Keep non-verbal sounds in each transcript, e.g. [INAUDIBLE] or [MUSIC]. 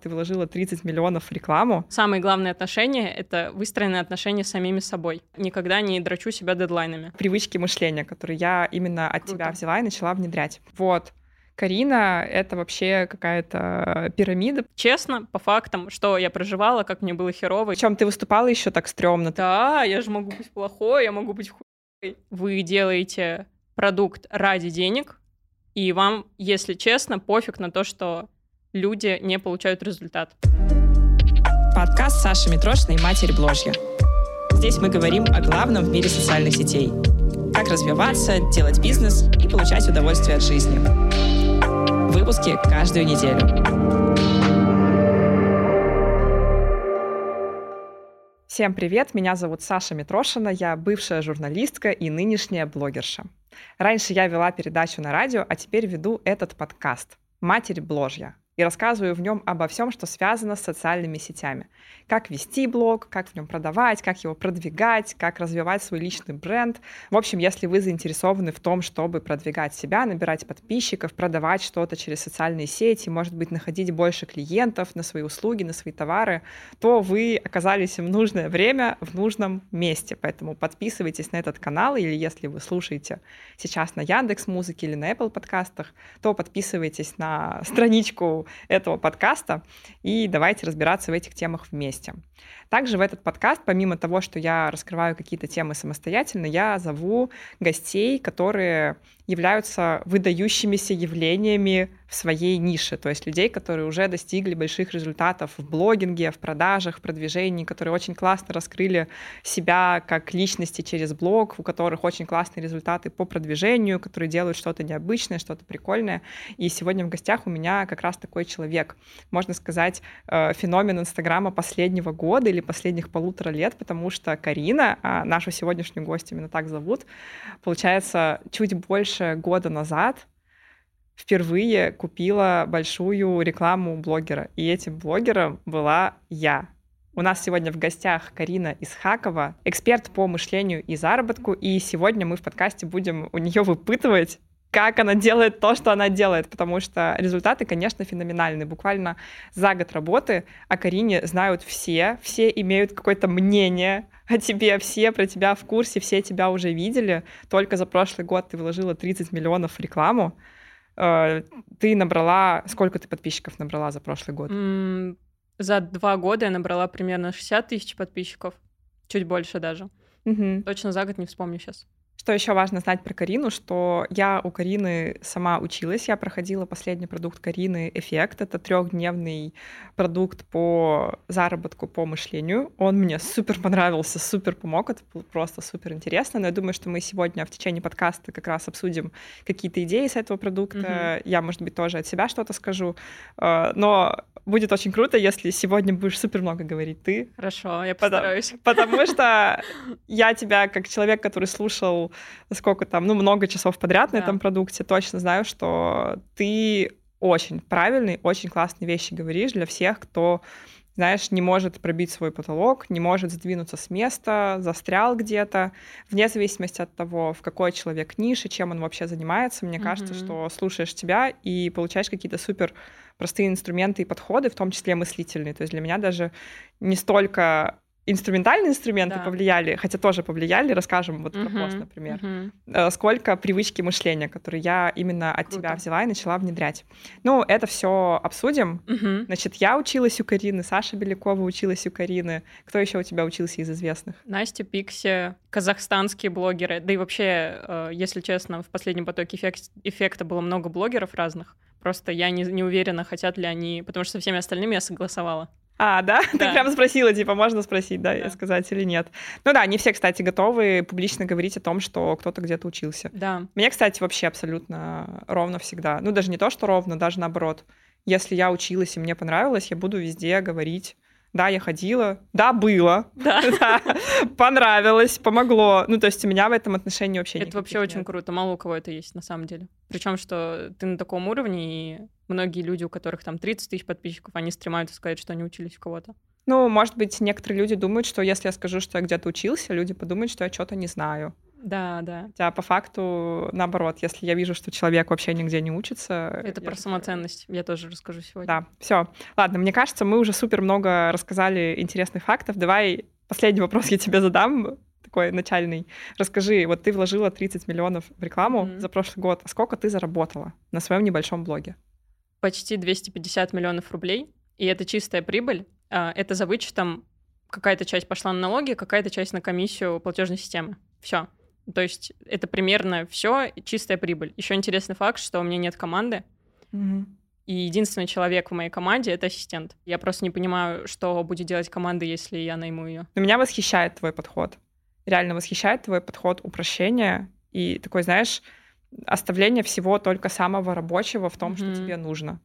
Ты вложила 30 миллионов в рекламу. Самые главные отношения — это выстроенные отношения с самими собой. Никогда не драчу себя дедлайнами. Привычки мышления, которые я именно от Круто. тебя взяла и начала внедрять. Вот. Карина — это вообще какая-то пирамида. Честно, по фактам, что я проживала, как мне было херово. Причем ты выступала еще так стрёмно. Да, я же могу быть плохой, я могу быть хуй. Вы делаете продукт ради денег, и вам, если честно, пофиг на то, что люди не получают результат. Подкаст Саши Митрошиной «Матери Бложья». Здесь мы говорим о главном в мире социальных сетей. Как развиваться, делать бизнес и получать удовольствие от жизни. Выпуски каждую неделю. Всем привет, меня зовут Саша Митрошина, я бывшая журналистка и нынешняя блогерша. Раньше я вела передачу на радио, а теперь веду этот подкаст «Матерь Бложья», и рассказываю в нем обо всем, что связано с социальными сетями. Как вести блог, как в нем продавать, как его продвигать, как развивать свой личный бренд. В общем, если вы заинтересованы в том, чтобы продвигать себя, набирать подписчиков, продавать что-то через социальные сети, может быть, находить больше клиентов на свои услуги, на свои товары, то вы оказались в нужное время в нужном месте. Поэтому подписывайтесь на этот канал, или если вы слушаете сейчас на Яндекс Музыке или на Apple подкастах, то подписывайтесь на страничку этого подкаста, и давайте разбираться в этих темах вместе. Также в этот подкаст, помимо того, что я раскрываю какие-то темы самостоятельно, я зову гостей, которые являются выдающимися явлениями в своей нише, то есть людей, которые уже достигли больших результатов в блогинге, в продажах, в продвижении, которые очень классно раскрыли себя как личности через блог, у которых очень классные результаты по продвижению, которые делают что-то необычное, что-то прикольное. И сегодня в гостях у меня как раз такой человек, можно сказать, э, феномен Инстаграма последнего года или последних полутора лет, потому что Карина, а нашу сегодняшнюю гостью именно так зовут, получается, чуть больше года назад впервые купила большую рекламу блогера. И этим блогером была я. У нас сегодня в гостях Карина Исхакова, эксперт по мышлению и заработку. И сегодня мы в подкасте будем у нее выпытывать, как она делает то, что она делает, потому что результаты, конечно, феноменальные. Буквально за год работы о Карине знают все, все имеют какое-то мнение о тебе, все про тебя в курсе, все тебя уже видели. Только за прошлый год ты вложила 30 миллионов в рекламу. Э, ты набрала... Сколько ты подписчиков набрала за прошлый год? За два года я набрала примерно 60 тысяч подписчиков. Чуть больше даже. Угу. Точно за год не вспомню сейчас. Что еще важно знать про Карину, что я у Карины сама училась, я проходила последний продукт Карины «Эффект». Это трехдневный продукт по заработку, по мышлению. Он мне супер понравился, супер помог, это было просто супер интересно. Но я думаю, что мы сегодня в течение подкаста как раз обсудим какие-то идеи с этого продукта. Mm-hmm. Я, может быть, тоже от себя что-то скажу. Э, но будет очень круто, если сегодня будешь супер много говорить ты. Хорошо, я постараюсь. Потому, потому что [LAUGHS] я тебя, как человек, который слушал сколько там, ну, много часов подряд на да. этом продукте, точно знаю, что ты очень правильные, очень классные вещи говоришь для всех, кто знаешь, не может пробить свой потолок, не может сдвинуться с места, застрял где-то, вне зависимости от того, в какой человек нише, чем он вообще занимается. Мне mm-hmm. кажется, что слушаешь тебя и получаешь какие-то супер простые инструменты и подходы, в том числе мыслительные. То есть для меня даже не столько инструментальные инструменты да. повлияли, хотя тоже повлияли, расскажем вот uh-huh, про пост, например, uh-huh. сколько привычки мышления, которые я именно от Круто. тебя взяла и начала внедрять. Ну, это все обсудим. Uh-huh. Значит, я училась у Карины, Саша Белякова училась у Карины. Кто еще у тебя учился из известных? Настя Пикси, казахстанские блогеры. Да и вообще, э, если честно, в последнем потоке эффект, эффекта было много блогеров разных. Просто я не, не уверена, хотят ли они, потому что со всеми остальными я согласовала. А, да? [LAUGHS] да? Ты прямо спросила, типа, можно спросить, да, да, сказать или нет. Ну да, не все, кстати, готовы публично говорить о том, что кто-то где-то учился. Да. Мне, кстати, вообще абсолютно ровно всегда. Ну, даже не то, что ровно, даже наоборот. Если я училась и мне понравилось, я буду везде говорить да, я ходила, да, было, да. [LAUGHS] да, понравилось, помогло. Ну, то есть у меня в этом отношении вообще Это вообще нет. очень круто, мало у кого это есть на самом деле. Причем, что ты на таком уровне, и многие люди, у которых там 30 тысяч подписчиков, они стремаются сказать, что они учились у кого-то. Ну, может быть, некоторые люди думают, что если я скажу, что я где-то учился, люди подумают, что я что-то не знаю. Да, да. Хотя по факту, наоборот, если я вижу, что человек вообще нигде не учится... Это про самоценность. Я тоже расскажу сегодня. Да, все. Ладно, мне кажется, мы уже супер много рассказали интересных фактов. Давай последний вопрос я тебе задам, такой начальный. Расскажи, вот ты вложила 30 миллионов в рекламу Мгм. за прошлый год, а сколько ты заработала на своем небольшом блоге? Почти 250 миллионов рублей. И это чистая прибыль. А, Это за вычетом какая-то часть пошла на налоги, какая-то часть на комиссию платежной системы. Все. То есть это примерно все чистая прибыль. Еще интересный факт, что у меня нет команды, и единственный человек в моей команде это ассистент. Я просто не понимаю, что будет делать команда, если я найму ее. Но меня восхищает твой подход. Реально восхищает твой подход упрощения и такой, знаешь, оставление всего только самого рабочего в том, что Мгм. тебе нужно.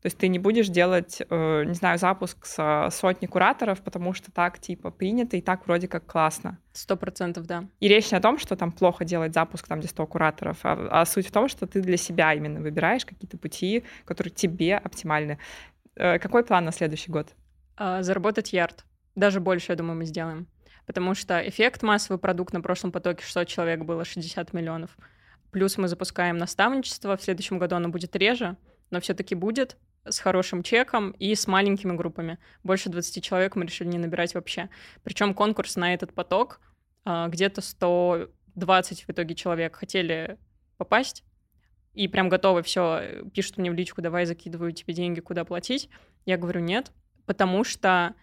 То есть ты не будешь делать, э, не знаю, запуск с сотни кураторов, потому что так типа принято и так вроде как классно. Сто процентов, да. И речь не о том, что там плохо делать запуск там, где 100 кураторов, а, а суть в том, что ты для себя именно выбираешь какие-то пути, которые тебе оптимальны. Э, Какой план на следующий год? А, Заработать ярд. Даже больше, я думаю, мы сделаем. Потому что эффект массовый продукт на прошлом потоке 600 человек было 60 миллионов. Плюс мы запускаем наставничество. В следующем году оно будет реже, но все-таки будет с хорошим чеком и с маленькими группами. Больше 20 человек мы решили не набирать вообще. Причем конкурс на этот поток а, где-то 120 в итоге человек хотели попасть, и прям готовы, все, пишут мне в личку, давай закидываю тебе деньги, куда платить. Я говорю нет, потому что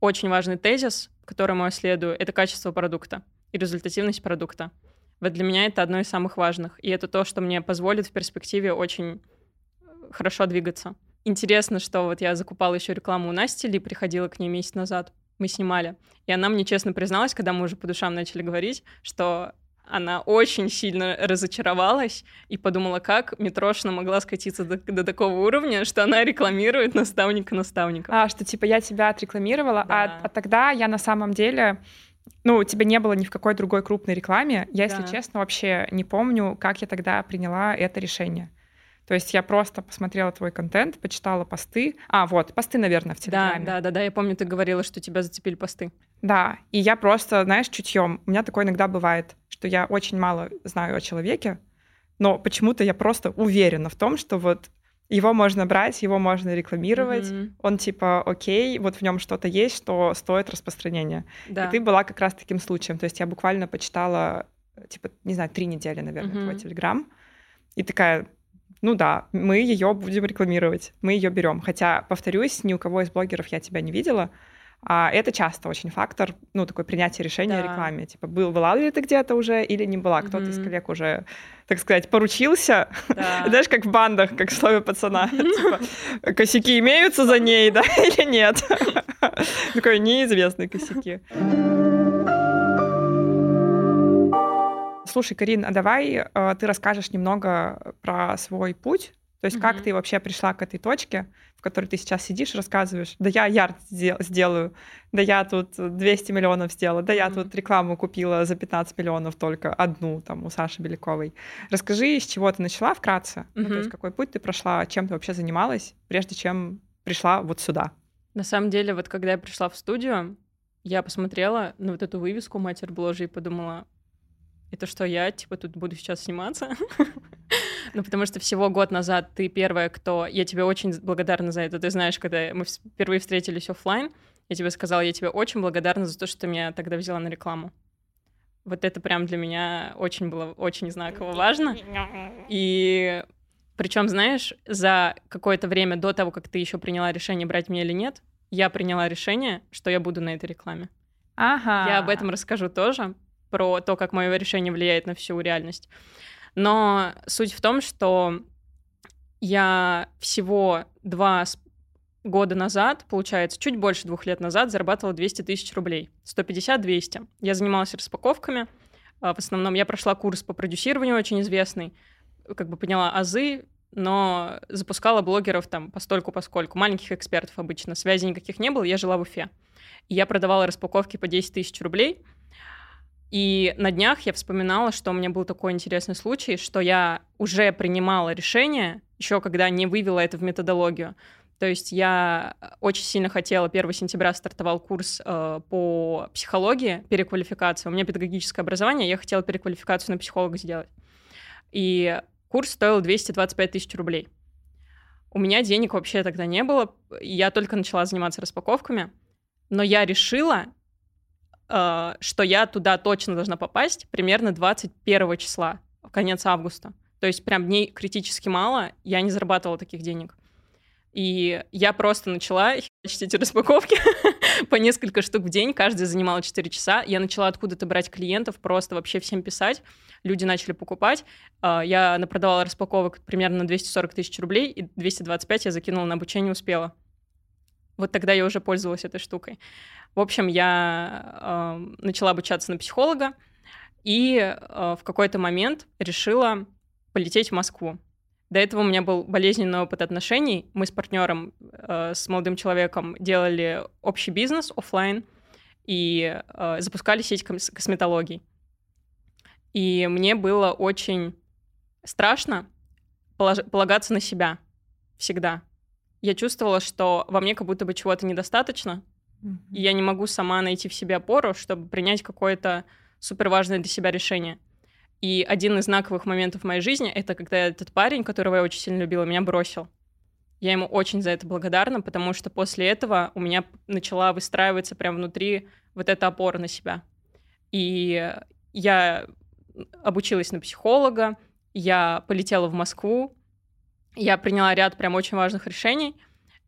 очень важный тезис, которому я следую, это качество продукта и результативность продукта. Вот для меня это одно из самых важных. И это то, что мне позволит в перспективе очень хорошо двигаться. Интересно, что вот я закупала еще рекламу у Насти Ли, приходила к ней месяц назад, мы снимали. И она мне честно призналась, когда мы уже по душам начали говорить, что она очень сильно разочаровалась и подумала, как Митрошина могла скатиться до, до такого уровня, что она рекламирует наставника наставников. А, что типа я тебя отрекламировала, Да. а, а тогда я на самом деле, ну, тебя не было ни в какой другой крупной рекламе. Я, если Да. честно, вообще не помню, как я тогда приняла это решение. То есть я просто посмотрела твой контент, почитала посты. А, вот, посты, наверное, в Да, Телеграме. да, да, да, я помню, ты говорила, что тебя зацепили посты. Да, и я просто, знаешь, чутьем. У меня такое иногда бывает, что я очень мало знаю о человеке, но почему-то я просто уверена в том, что вот его можно брать, его можно рекламировать. Мгм. Он типа, окей, вот в нем что-то есть, что стоит распространения. Да. И ты была как раз таким случаем. То есть я буквально почитала, типа, не знаю, три недели, наверное, Мгм. твой телеграм. И такая, ну да, мы ее будем рекламировать, мы ее берем. Хотя, повторюсь, ни у кого из блогеров я тебя не видела. А это часто очень фактор, ну, такой принятия решения о Да. рекламе. Типа, был, была ли ты где-то уже или не была? Кто-то из Мгм. коллег уже, так сказать, поручился. Да. [LAUGHS] Знаешь, как в бандах, как в слове пацана. Типа, косяки имеются за ней, да, [LAUGHS] или нет? [LAUGHS] Такой неизвестные косяки. Слушай, Карин, а давай э, ты расскажешь немного про свой путь. То есть как Мгм. ты вообще пришла к этой точке, в которой ты сейчас сидишь рассказываешь, да я ярд сдел- сделаю, да я тут 200 миллионов сделала, да я Мгм. тут рекламу купила за 15 миллионов только одну там у Саши Беляковой. Расскажи, с чего ты начала вкратце, ну, то есть какой путь ты прошла, чем ты вообще занималась, прежде чем пришла вот сюда. На самом деле, вот когда я пришла в студию, я посмотрела на вот эту вывеску «Матерь Бложи» и подумала, это что, я, типа, тут буду сейчас сниматься? [LAUGHS] Ну, потому что всего год назад ты первая, кто... Я тебе очень благодарна за это. Ты знаешь, когда мы впервые встретились оффлайн, я тебе сказала, я тебе очень благодарна за то, что ты меня тогда взяла на рекламу. Вот это прям для меня очень было очень знаково важно. И причем, знаешь, за какое-то время до того, как ты еще приняла решение, брать меня или нет, я приняла решение, что я буду на этой рекламе. Ага. Я об этом расскажу тоже, про то, как мое решение влияет на всю реальность. Но суть в том, что я всего два года назад, получается, чуть больше двух лет назад зарабатывала 200 тысяч рублей. 150-200. Я занималась распаковками. а, В основном я прошла курс по продюсированию очень известный, как бы поняла азы, но запускала блогеров там постольку поскольку. Маленьких экспертов обычно. Связи никаких не было, я жила в Уфе. И я продавала распаковки по 10 тысяч рублей. И на днях я вспоминала, что у меня был такой интересный случай, что я уже принимала решение, еще когда не вывела это в методологию. То есть я очень сильно хотела, 1 сентября стартовал курс э, по психологии, переквалификация. У меня педагогическое образование, я хотела переквалификацию на психолога сделать. И курс стоил 225 тысяч рублей. У меня денег вообще тогда не было, я только начала заниматься распаковками, но я решила, э, что я туда точно должна попасть примерно 21 числа, конец августа. То есть прям дней критически мало, я не зарабатывала таких денег. И я просто начала херачить эти распаковки [LAUGHS] по несколько штук в день, каждая занимала 4 часа. Я начала откуда-то брать клиентов, просто вообще всем писать. Люди начали покупать. А, я напродавала распаковок примерно на 240 тысяч рублей, и 225 я закинула на обучение, успела. Вот тогда я уже пользовалась этой штукой. В общем, я э, начала обучаться на психолога, и э, в какой-то момент решила полететь в Москву. До этого у меня был болезненный опыт отношений. Мы с партнером, э, с молодым человеком делали общий бизнес офлайн и э, запускали сеть косметологий. И мне было очень страшно полагаться на себя всегда. Я чувствовала, что во мне как будто бы чего-то недостаточно, и я не могу сама найти в себе опору, чтобы принять какое-то суперважное для себя решение. И один из знаковых моментов в моей жизни — это когда этот парень, которого я очень сильно любила, меня бросил. Я ему очень за это благодарна, потому что после этого у меня начала выстраиваться прямо внутри вот эта опора на себя. И я обучилась на психолога, я полетела в Москву, я приняла ряд прям очень важных решений,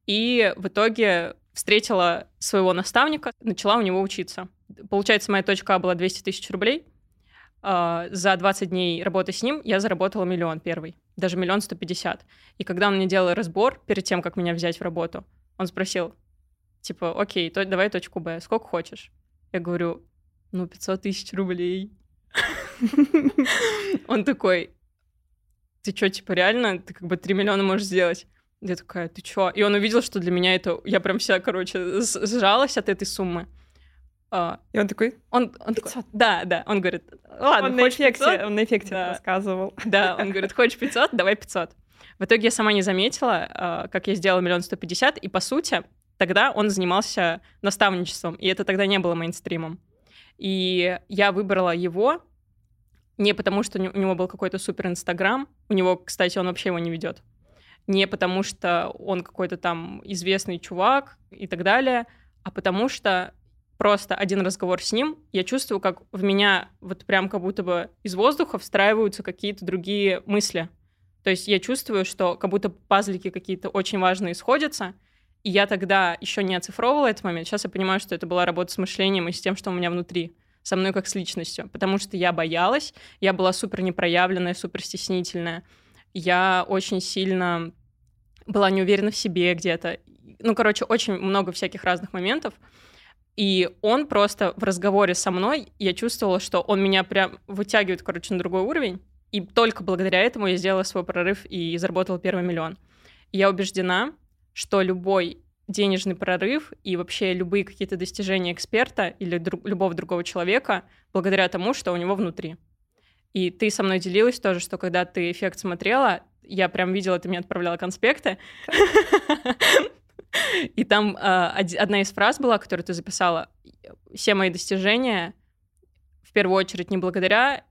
и в итоге встретила своего наставника, начала у него учиться. Получается, моя точка А была 200 тысяч рублей — Uh, за 20 дней работы с ним я заработала миллион первый, даже миллион сто пятьдесят. И когда он мне делал разбор перед тем, как меня взять в работу, он спросил, типа, окей, то, давай точку Б, сколько хочешь? Я говорю, ну, 500 тысяч рублей. [LAUGHS] Он такой, ты что, типа, реально, ты как бы 3 миллиона можешь сделать? Я такая, ты чё? И он увидел, что для меня это... Я прям вся, короче, сжалась от этой суммы. А, и он такой, он, он такой, да, да, он говорит, ладно, он на эффекте, 500? он на эффекте да. рассказывал. Да, он [LAUGHS] говорит, хочешь 500, давай 500. В итоге я сама не заметила, а, как я сделала миллион сто пятьдесят, и по сути тогда он занимался наставничеством, и это тогда не было мейнстримом. И я выбрала его не потому, что у него был какой-то супер Инстаграм, у него, кстати, он вообще его не ведет, не потому что он какой-то там известный чувак и так далее, а потому что просто один разговор с ним, я чувствую, как в меня вот прям как будто бы из воздуха встраиваются какие-то другие мысли. То есть я чувствую, что как будто пазлики какие-то очень важные сходятся, и я тогда еще не оцифровывала этот момент. Сейчас я понимаю, что это была работа с мышлением и с тем, что у меня внутри, со мной как с личностью. Потому что я боялась, я была супер непроявленная, супер стеснительная. Я очень сильно была не уверена в себе где-то. Ну, короче, очень много всяких разных моментов. И он просто в разговоре со мной, я чувствовала, что он меня прям вытягивает, короче, на другой уровень. И только благодаря этому я сделала свой прорыв и заработала первый миллион. Я убеждена, что любой денежный прорыв и вообще любые какие-то достижения эксперта или друг, любого другого человека благодаря тому, что у него внутри. И ты со мной делилась тоже, что когда ты эффект смотрела, я прям видела, ты мне отправляла конспекты. И там э, одна из фраз была, которую ты записала. Все мои достижения в первую очередь не благодаря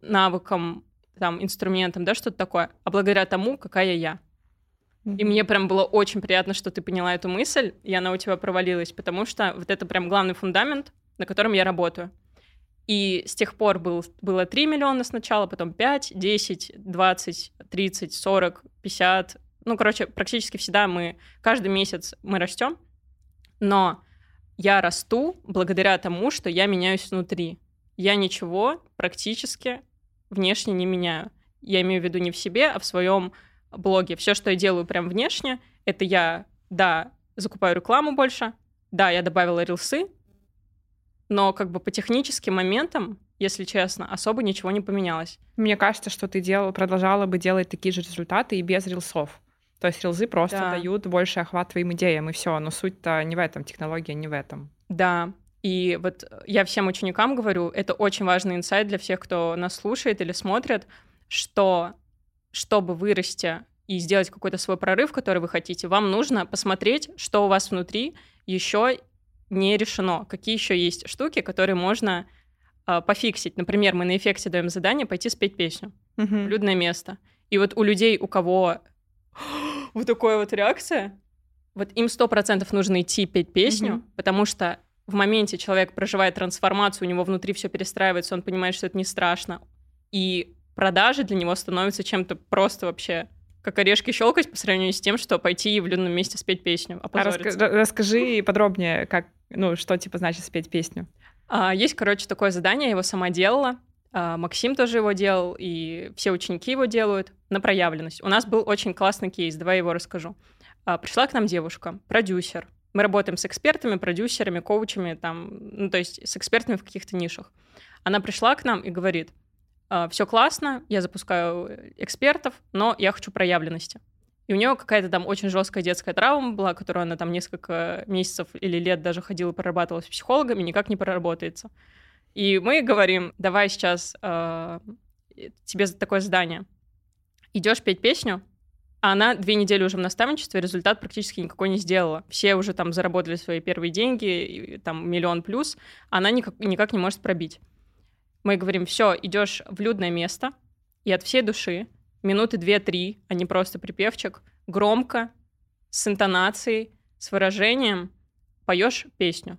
навыкам, там, инструментам, да, что-то такое, а благодаря тому, какая я. И мне прям было очень приятно, что ты поняла эту мысль, и она у тебя провалилась, потому что вот это прям главный фундамент, на котором я работаю. И с тех пор был, было 3 миллиона сначала, потом 5, 10, 20, 30, 40, 50, ну, короче, практически всегда мы, каждый месяц мы растем, но я расту благодаря тому, что я меняюсь внутри. Я ничего практически внешне не меняю. Я имею в виду не в себе, а в своем блоге. Все, что я делаю прям внешне, это я, да, закупаю рекламу больше, да, я добавила рилсы, но как бы по техническим моментам, если честно, особо ничего не поменялось. Мне кажется, что ты делала, продолжала бы делать такие же результаты и без рилсов. То есть рилзы просто да. дают больше охват твоим идеям, и все. Но суть-то не в этом, технология не в этом. Да. И вот я всем ученикам говорю, это очень важный инсайт для всех, кто нас слушает или смотрит, что чтобы вырасти и сделать какой-то свой прорыв, который вы хотите, вам нужно посмотреть, что у вас внутри еще не решено, какие еще есть штуки, которые можно э, пофиксить. Например, мы на эффекте даем задание пойти спеть песню в людное место. И вот у людей, у кого [GASPS] вот такая вот реакция, вот им сто процентов нужно идти петь песню, Мгм. потому что в моменте человек проживает трансформацию, у него внутри все перестраивается, он понимает, что это не страшно. И продажи для него становятся чем-то просто вообще как орешки щелкать по сравнению с тем, что пойти в людном месте спеть песню, А опозориться. раска- ра- расскажи подробнее, как, ну, что типа значит спеть песню. А, Есть, короче, такое задание, я его сама делала. А, Максим тоже его делал, и все ученики его делают на проявленность. У нас был очень классный кейс, давай его расскажу. А, Пришла к нам девушка, продюсер. Мы работаем с экспертами, продюсерами, коучами, там, ну, то есть с экспертами в каких-то нишах. Она пришла к нам и говорит, все классно, я запускаю э, экспертов, но я хочу проявленности. И у нее какая-то там очень жесткая детская травма была, которую она там несколько месяцев или лет даже ходила прорабатывала с психологами, никак не проработается. И мы говорим, давай сейчас э, тебе такое задание. Идешь петь песню, а она две недели уже в наставничестве, результат практически никакой не сделала. Все уже там заработали свои первые деньги, и там миллион плюс, а она никак, никак не может пробить. Мы говорим, все, идешь в людное место, и от всей души, минуты две-три, а не просто припевчик, громко, с интонацией, с выражением поешь песню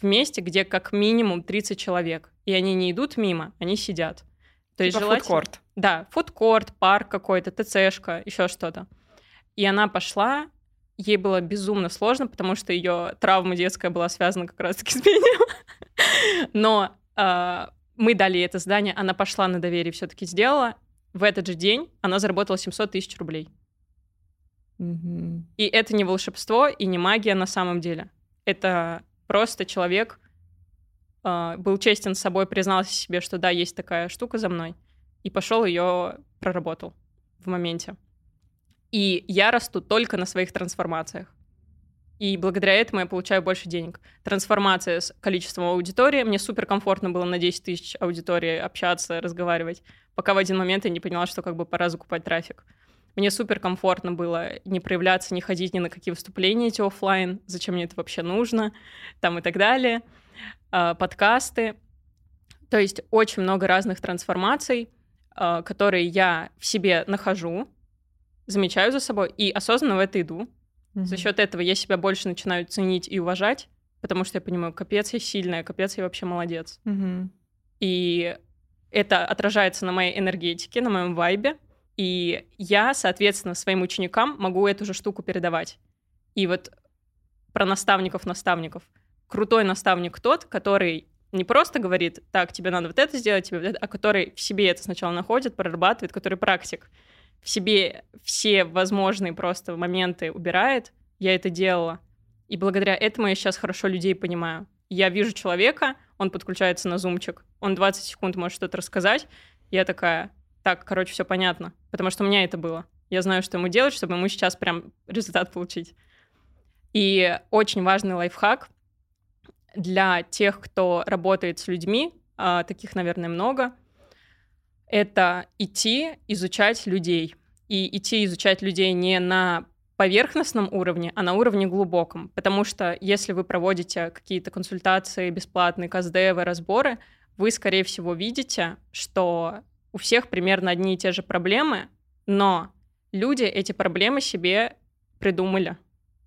в месте, где как минимум 30 человек. И они не идут мимо, они сидят. То есть Типа желательно... фудкорт. Да, фудкорт, парк какой-то, ТЦшка, еще что-то. И она пошла, ей было безумно сложно, потому что ее травма детская была связана как раз-таки с пением. [LAUGHS] Но а, мы дали ей это задание, она пошла на доверие, все-таки сделала. В этот же день она заработала 700 тысяч рублей. Мгм. И это не волшебство и не магия на самом деле. Это просто человек а, был честен с собой, признался себе, что да, есть такая штука за мной, и пошел ее проработал в моменте. И я расту только на своих трансформациях. И благодаря этому я получаю больше денег. Трансформация с количеством аудитории. Мне супер комфортно было на 10 тысяч аудитории общаться, разговаривать, пока в один момент я не поняла, что как бы пора закупать трафик. Мне супер комфортно было не проявляться, не ходить ни на какие выступления эти оффлайн, зачем мне это вообще нужно, там и так далее. А, Подкасты. То есть очень много разных трансформаций, а, которые я в себе нахожу, замечаю за собой и осознанно в это иду. Мгм. За счет этого я себя больше начинаю ценить и уважать, потому что я понимаю, капец я сильная, капец я вообще молодец. Мгм. И это отражается на моей энергетике, на моем вайбе. И я, соответственно, своим ученикам могу эту же штуку передавать. И вот про наставников-наставников. Крутой наставник тот, который не просто говорит, так, тебе надо вот это сделать, тебе вот это, а который в себе это сначала находит, прорабатывает, который практик. В себе все возможные просто моменты убирает. Я это делала. И благодаря этому я сейчас хорошо людей понимаю. Я вижу человека, он подключается на зумчик, он 20 секунд может что-то рассказать, я такая, так, короче, все понятно, потому что у меня это было. Я знаю, что ему делать, чтобы ему сейчас прям результат получить. И очень важный лайфхак для тех, кто работает с людьми, а, таких, наверное, много, это идти изучать людей. И идти изучать людей не на поверхностном уровне, а на уровне глубоком. Потому что если вы проводите какие-то консультации, бесплатные КСДВ, разборы, вы, скорее всего, видите, что у всех примерно одни и те же проблемы, но люди эти проблемы себе придумали.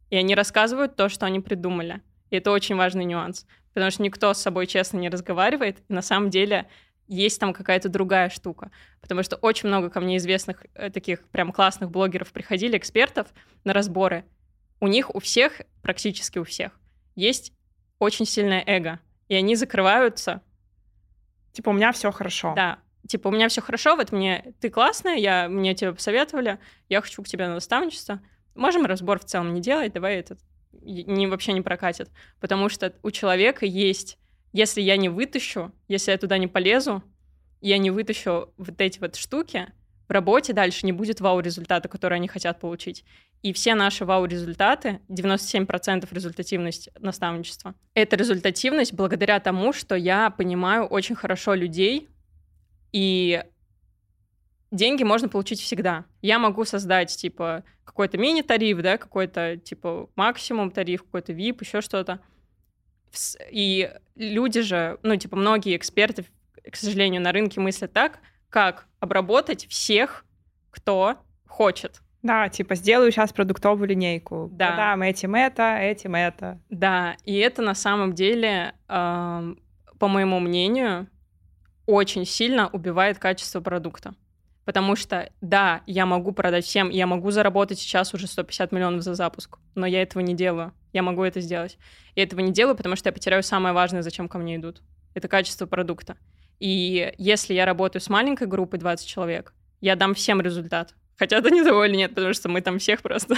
И они рассказывают то, что они придумали. И это очень важный нюанс. Потому что никто с собой честно не разговаривает. И на самом деле есть там какая-то другая штука. Потому что очень много ко мне известных э, таких прям классных блогеров приходили, экспертов на разборы. У них у всех, практически у всех, есть очень сильное эго. И они закрываются. Типа, у меня все хорошо. Да, типа, у меня все хорошо, вот мне ты классная, я, мне тебя посоветовали, я хочу к тебе на наставничество. Можем разбор в целом не делать, давай этот не, вообще не прокатит. Потому что у человека есть, если я не вытащу, если я туда не полезу, я не вытащу вот эти вот штуки, в работе дальше не будет вау-результата, который они хотят получить. И все наши вау-результаты, 97% результативность наставничества, это результативность благодаря тому, что я понимаю очень хорошо людей, и деньги можно получить всегда. Я могу создать, типа, какой-то мини-тариф, да, какой-то, типа, максимум тариф, какой-то VIP, еще что-то. И люди же, ну, типа, многие эксперты, к сожалению, на рынке мыслят так, как обработать всех, кто хочет. Да, типа сделаю сейчас продуктовую линейку. Да. Продам этим это, этим это. Да, и это на самом деле, э, по моему мнению, очень сильно убивает качество продукта. Потому что, да, я могу продать всем, я могу заработать сейчас уже 150 миллионов за запуск, но я этого не делаю. Я могу это сделать. И этого не делаю, потому что я потеряю самое важное, зачем ко мне идут. Это качество продукта. И если я работаю с маленькой группой 20 человек, я дам всем результат. Хотят они того или нет, потому что мы там всех просто.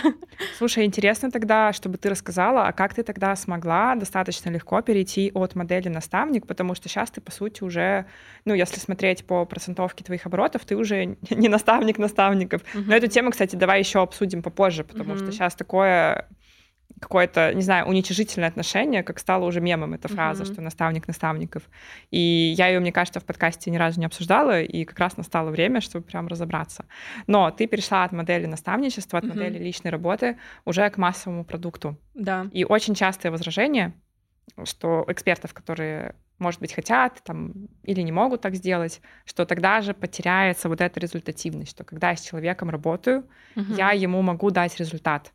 Слушай, интересно тогда, чтобы ты рассказала, а как ты тогда смогла достаточно легко перейти от модели наставник, потому что сейчас ты, по сути, уже, ну, если смотреть по процентовке твоих оборотов, ты уже [LAUGHS] не наставник наставников. Uh-huh. Но эту тему, кстати, давай еще обсудим попозже, потому uh-huh. что сейчас такое какое-то, не знаю, уничижительное отношение, как стало уже мемом эта фраза, mm-hmm. что наставник наставников. И я ее, мне кажется, в подкасте ни разу не обсуждала, и как раз настало время, чтобы прям разобраться. Но ты перешла от модели наставничества, от mm-hmm. модели личной работы уже к массовому продукту. Да. И очень частое возражение, что экспертов, которые может быть, хотят там, или не могут так сделать, что тогда же потеряется вот эта результативность, что когда я с человеком работаю, угу. я ему могу дать результат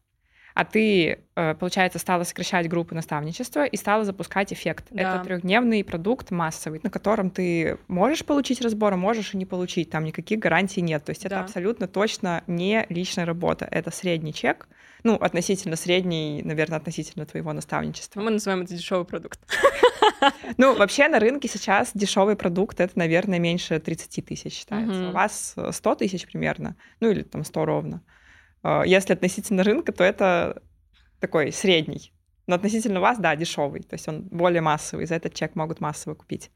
а ты, э, получается, стала сокращать группы наставничества и стала запускать эффект. Да. Это трехдневный продукт массовый, на котором ты можешь получить разбор, а можешь и не получить. Там никаких гарантий нет. То есть да. это абсолютно точно не личная работа. Это средний чек, ну, относительно средний, наверное, относительно твоего наставничества. Мы называем это дешевый продукт. [LAUGHS] Ну, вообще на рынке сейчас дешевый продукт это, наверное, меньше 30 тысяч считается. У вас 100 тысяч примерно, ну или там 100 ровно. А, если относительно рынка, то это такой средний. Но относительно вас, да, дешевый, то есть он более массовый, за этот чек могут массово купить.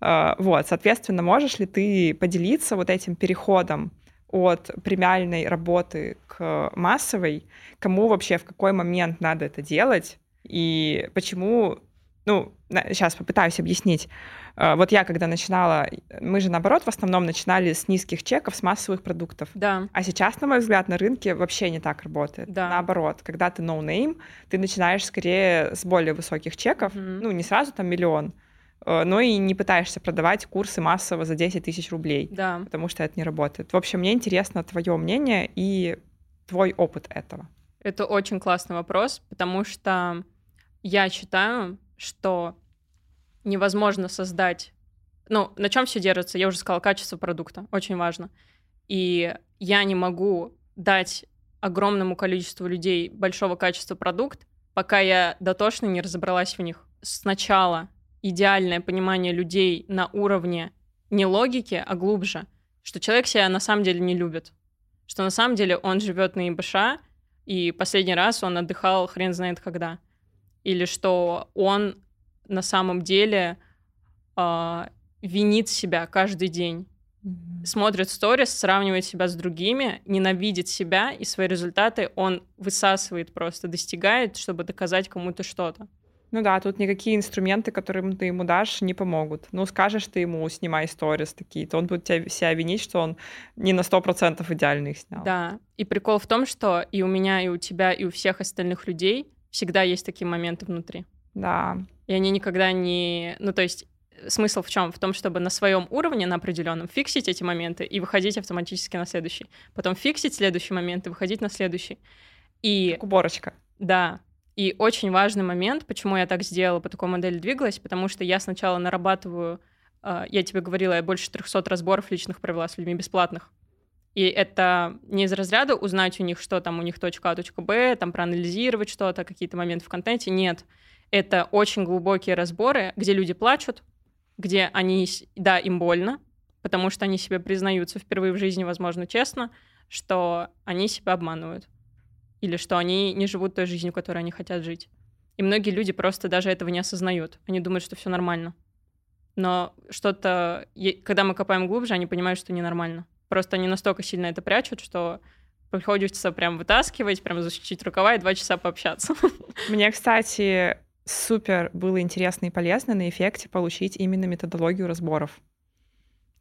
А, вот, соответственно, можешь ли ты поделиться вот этим переходом от премиальной работы к массовой, кому вообще в какой момент надо это делать и почему, ну, сейчас попытаюсь объяснить. Э, вот я, когда начинала, мы же, наоборот, в основном начинали с низких чеков, с массовых продуктов. Да. А сейчас, на мой взгляд, на рынке вообще не так работает. Да. Наоборот, когда ты no-name, ты начинаешь скорее с более высоких чеков, mm-hmm. ну, не сразу там миллион, э, но и не пытаешься продавать курсы массово за 10 тысяч рублей, да. потому что это не работает. В общем, мне интересно твое мнение и твой опыт этого. Это очень классный вопрос, потому что я считаю, что невозможно создать... Ну, на чем все держится? Я уже сказала, качество продукта. Очень важно. И я не могу дать огромному количеству людей большого качества продукт, пока я дотошно не разобралась в них. Сначала идеальное понимание людей на уровне не логики, а глубже, что человек себя на самом деле не любит, что на самом деле он живет на ИБШ, и последний раз он отдыхал хрен знает когда, или что он на самом деле э, винит себя каждый день. Mm-hmm. Смотрит сторис, сравнивает себя с другими, ненавидит себя, и свои результаты он высасывает просто, достигает, чтобы доказать кому-то что-то. Ну да, тут никакие инструменты, которые ты ему дашь, не помогут. Ну, скажешь ты ему, снимай сторис такие-то, он будет тебя, себя винить, что он не на сто процентов идеально их снял. Да, и прикол в том, что и у меня, и у тебя, и у всех остальных людей всегда есть такие моменты внутри. Да. И они никогда не... Ну, то есть смысл в чем? В том, чтобы на своем уровне, на определенном, фиксить эти моменты и выходить автоматически на следующий. Потом фиксить следующий момент и выходить на следующий. И... Как уборочка. Да. И очень важный момент, почему я так сделала, по такой модели двигалась, потому что я сначала нарабатываю, э, я тебе говорила, я больше 300 разборов личных провела с людьми бесплатных. И это не из разряда узнать у них, что там у них точка А, точка Б, там проанализировать что-то, какие-то моменты в контенте. Нет это очень глубокие разборы, где люди плачут, где они, да, им больно, потому что они себе признаются впервые в жизни, возможно, честно, что они себя обманывают. Или что они не живут той жизнью, которой они хотят жить. И многие люди просто даже этого не осознают. Они думают, что все нормально. Но что-то, когда мы копаем глубже, они понимают, что ненормально. Просто они настолько сильно это прячут, что приходится прям вытаскивать, прям защитить рукава и два часа пообщаться. Мне, кстати, супер было интересно и полезно на эффекте получить именно методологию разборов.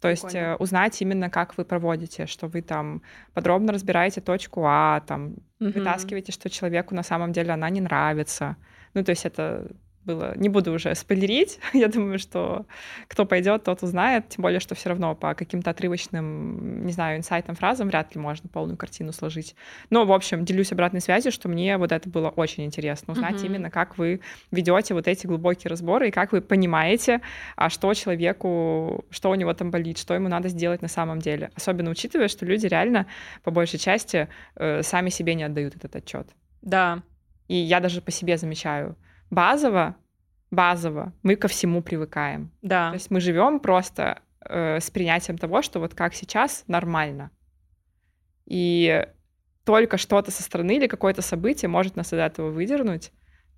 То есть Прикольно. э, узнать именно, как вы проводите, что вы там подробно разбираете точку А, там Мгм. вытаскиваете, что человеку на самом деле она не нравится. Ну, то есть это было... Не буду уже спойлерить. [LAUGHS] Я думаю, что кто пойдет, тот узнает. Тем более, что все равно по каким-то отрывочным, не знаю, инсайтам, фразам вряд ли можно полную картину сложить. Но, в общем, делюсь обратной связью, что мне вот это было очень интересно. Узнать Мгм. именно, как вы ведете вот эти глубокие разборы и как вы понимаете, а что человеку, что у него там болит, что ему надо сделать на самом деле. Особенно учитывая, что люди реально, по большей части, э, сами себе не отдают этот отчет. Да, И я даже по себе замечаю, базово, базово мы ко всему привыкаем. да. То есть мы живем просто э, с принятием того, что вот как сейчас нормально. И только что-то со стороны или какое-то событие может нас от этого выдернуть,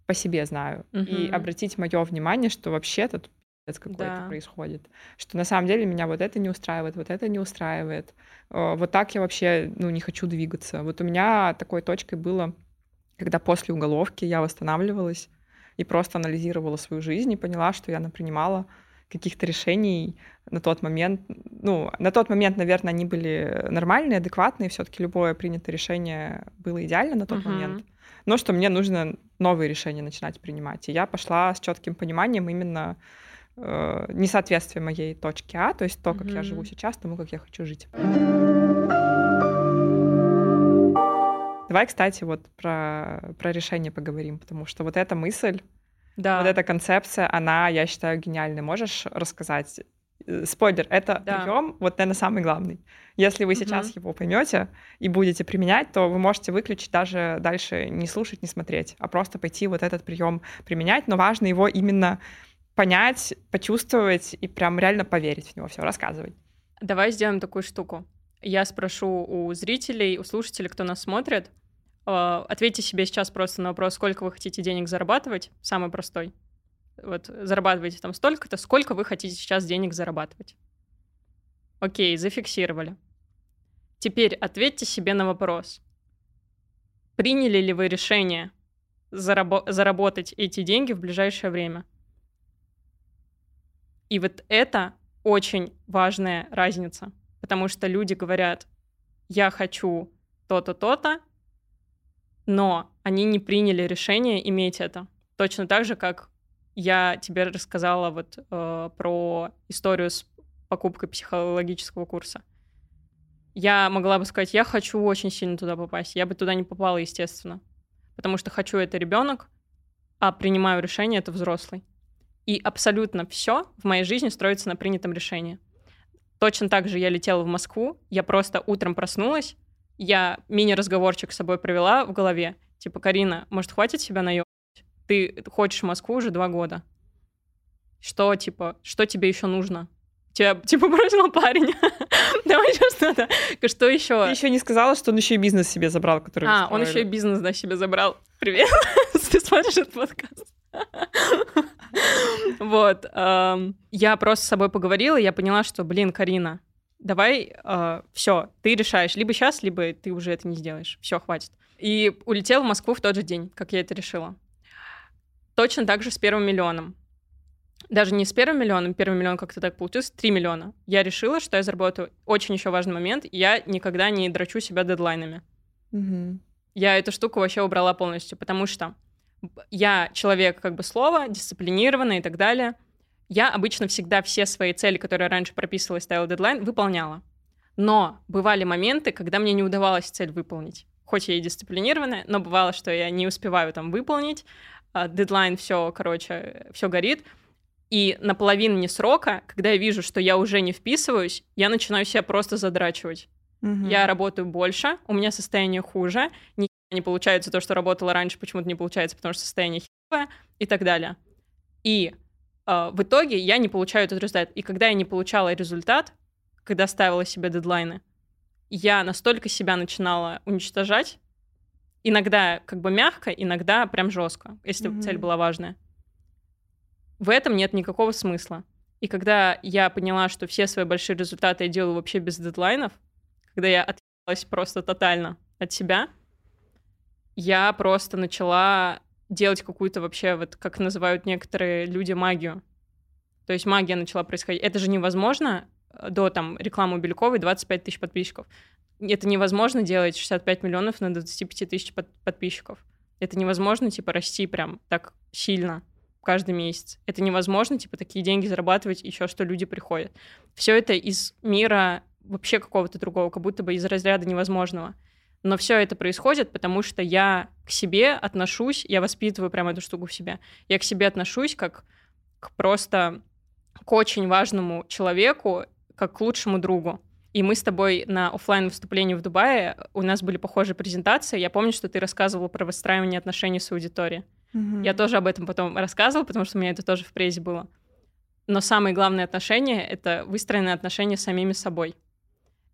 по себе знаю. И Мгм. обратить мое внимание, что вообще-то тут пиздец какой-то Да. происходит. Что на самом деле меня вот это не устраивает, вот это не устраивает. Э, Вот так я вообще ну, не хочу двигаться. Вот у меня такой точкой было, когда после уголовки я восстанавливалась и просто анализировала свою жизнь и поняла, что я напринимала каких-то решений на тот момент. Ну, на тот момент, наверное, они были нормальные, адекватные. Все-таки любое принятое решение было идеально на тот Мгм. момент. Но что мне нужно новые решения начинать принимать. И я пошла с четким пониманием именно э, несоответствия моей точки А, то есть то, как я живу сейчас, тому, как я хочу жить. Давай, кстати, вот про, про решение поговорим, потому что вот эта мысль, Да. вот эта концепция, она, я считаю, гениальной. Можешь рассказать? Э, Спойлер, это Да. прием, вот, наверное, самый главный. Если вы сейчас его поймете и будете применять, то вы можете выключить даже дальше не слушать, не смотреть, а просто пойти вот этот прием применять. Но важно его именно понять, почувствовать и прям реально поверить в него. Все, рассказывай. Давай сделаем такую штуку. Я спрошу у зрителей, у слушателей, кто нас смотрит, э, ответьте себе сейчас просто на вопрос, сколько вы хотите денег зарабатывать, самый простой. Вот зарабатываете там столько-то, сколько вы хотите сейчас денег зарабатывать. Окей, зафиксировали. Теперь ответьте себе на вопрос. Приняли ли вы решение зарабо- заработать эти деньги в ближайшее время? И вот это очень важная разница, потому что люди говорят, я хочу то-то, то-то, но они не приняли решение иметь это. Точно так же, как я тебе рассказала вот э, про историю с покупкой психологического курса. Я могла бы сказать, я хочу очень сильно туда попасть. Я бы туда не попала, естественно. Потому что хочу это ребенок, а принимаю решение это взрослый. И абсолютно все в моей жизни строится на принятом решении. Точно так же я летела в Москву, я просто утром проснулась, я мини-разговорчик с собой провела в голове. Типа, Карина, может, хватит себя наебать? Ты хочешь в Москву уже два года. Что, типа, что тебе еще нужно? Тебя, типа, [LAUGHS] бросил парень. Давай еще что-то. Что еще? Ты еще не сказала, что он еще и бизнес себе забрал, который А, он еще и бизнес, да, себе забрал. Привет, [LAUGHS] ты смотришь этот подкаст. [LAUGHS] Вот. Я просто с собой поговорила, я поняла, что, блин, Карина, давай, все, ты решаешь, либо сейчас, либо ты уже это не сделаешь. Все, хватит. И улетела в Москву в тот же день, как я это решила. Точно так же с первым миллионом. Даже не с первым миллионом, первый миллион как-то так получился, 3 миллиона. Я решила, что я заработаю очень еще важный момент, я никогда не драчу себя дедлайнами. Мгм. Я эту штуку вообще убрала полностью, потому что я человек как бы слова, дисциплинированный и так далее. Я обычно всегда все свои цели, которые раньше прописывала и ставила дедлайн, выполняла. Но бывали моменты, когда мне не удавалось цель выполнить. Хоть я и дисциплинированная, но бывало, что я не успеваю там выполнить, а, дедлайн все, короче, все горит. И на половине срока, когда я вижу, что я уже не вписываюсь, я начинаю себя просто задрачивать. Мгм. Я работаю больше, у меня состояние хуже, не получается то, что работало раньше, почему-то не получается, потому что состояние хилое и так далее. И э, в итоге я не получаю этот результат. И когда я не получала результат, когда ставила себе дедлайны, я настолько себя начинала уничтожать, иногда как бы мягко, иногда прям жестко, если Мгм. цель была важная. В этом нет никакого смысла. И когда я поняла, что все свои большие результаты я делаю вообще без дедлайнов, когда я отъелась просто тотально от себя, я просто начала делать какую-то вообще, вот как называют некоторые люди, магию. То есть магия начала происходить. Это же невозможно до там рекламы Беляковой 25 тысяч подписчиков. Это невозможно делать 65 миллионов на 25 тысяч под подписчиков. Это невозможно, типа, расти прям так сильно каждый месяц. Это невозможно, типа, такие деньги зарабатывать, еще что люди приходят. Все это из мира вообще какого-то другого, как будто бы из разряда невозможного. Но все это происходит, потому что я к себе отношусь, я воспитываю прямо эту штуку в себе. Я к себе отношусь как к просто к очень важному человеку, как к лучшему другу. И мы с тобой на офлайн выступлении в Дубае, у нас были похожие презентации. Я помню, что ты рассказывала про выстраивание отношений с аудиторией. Mm-hmm. Я тоже об этом потом рассказывала, потому что у меня это тоже в презе было. Но самые главные отношения — это выстроенные отношения с самими собой.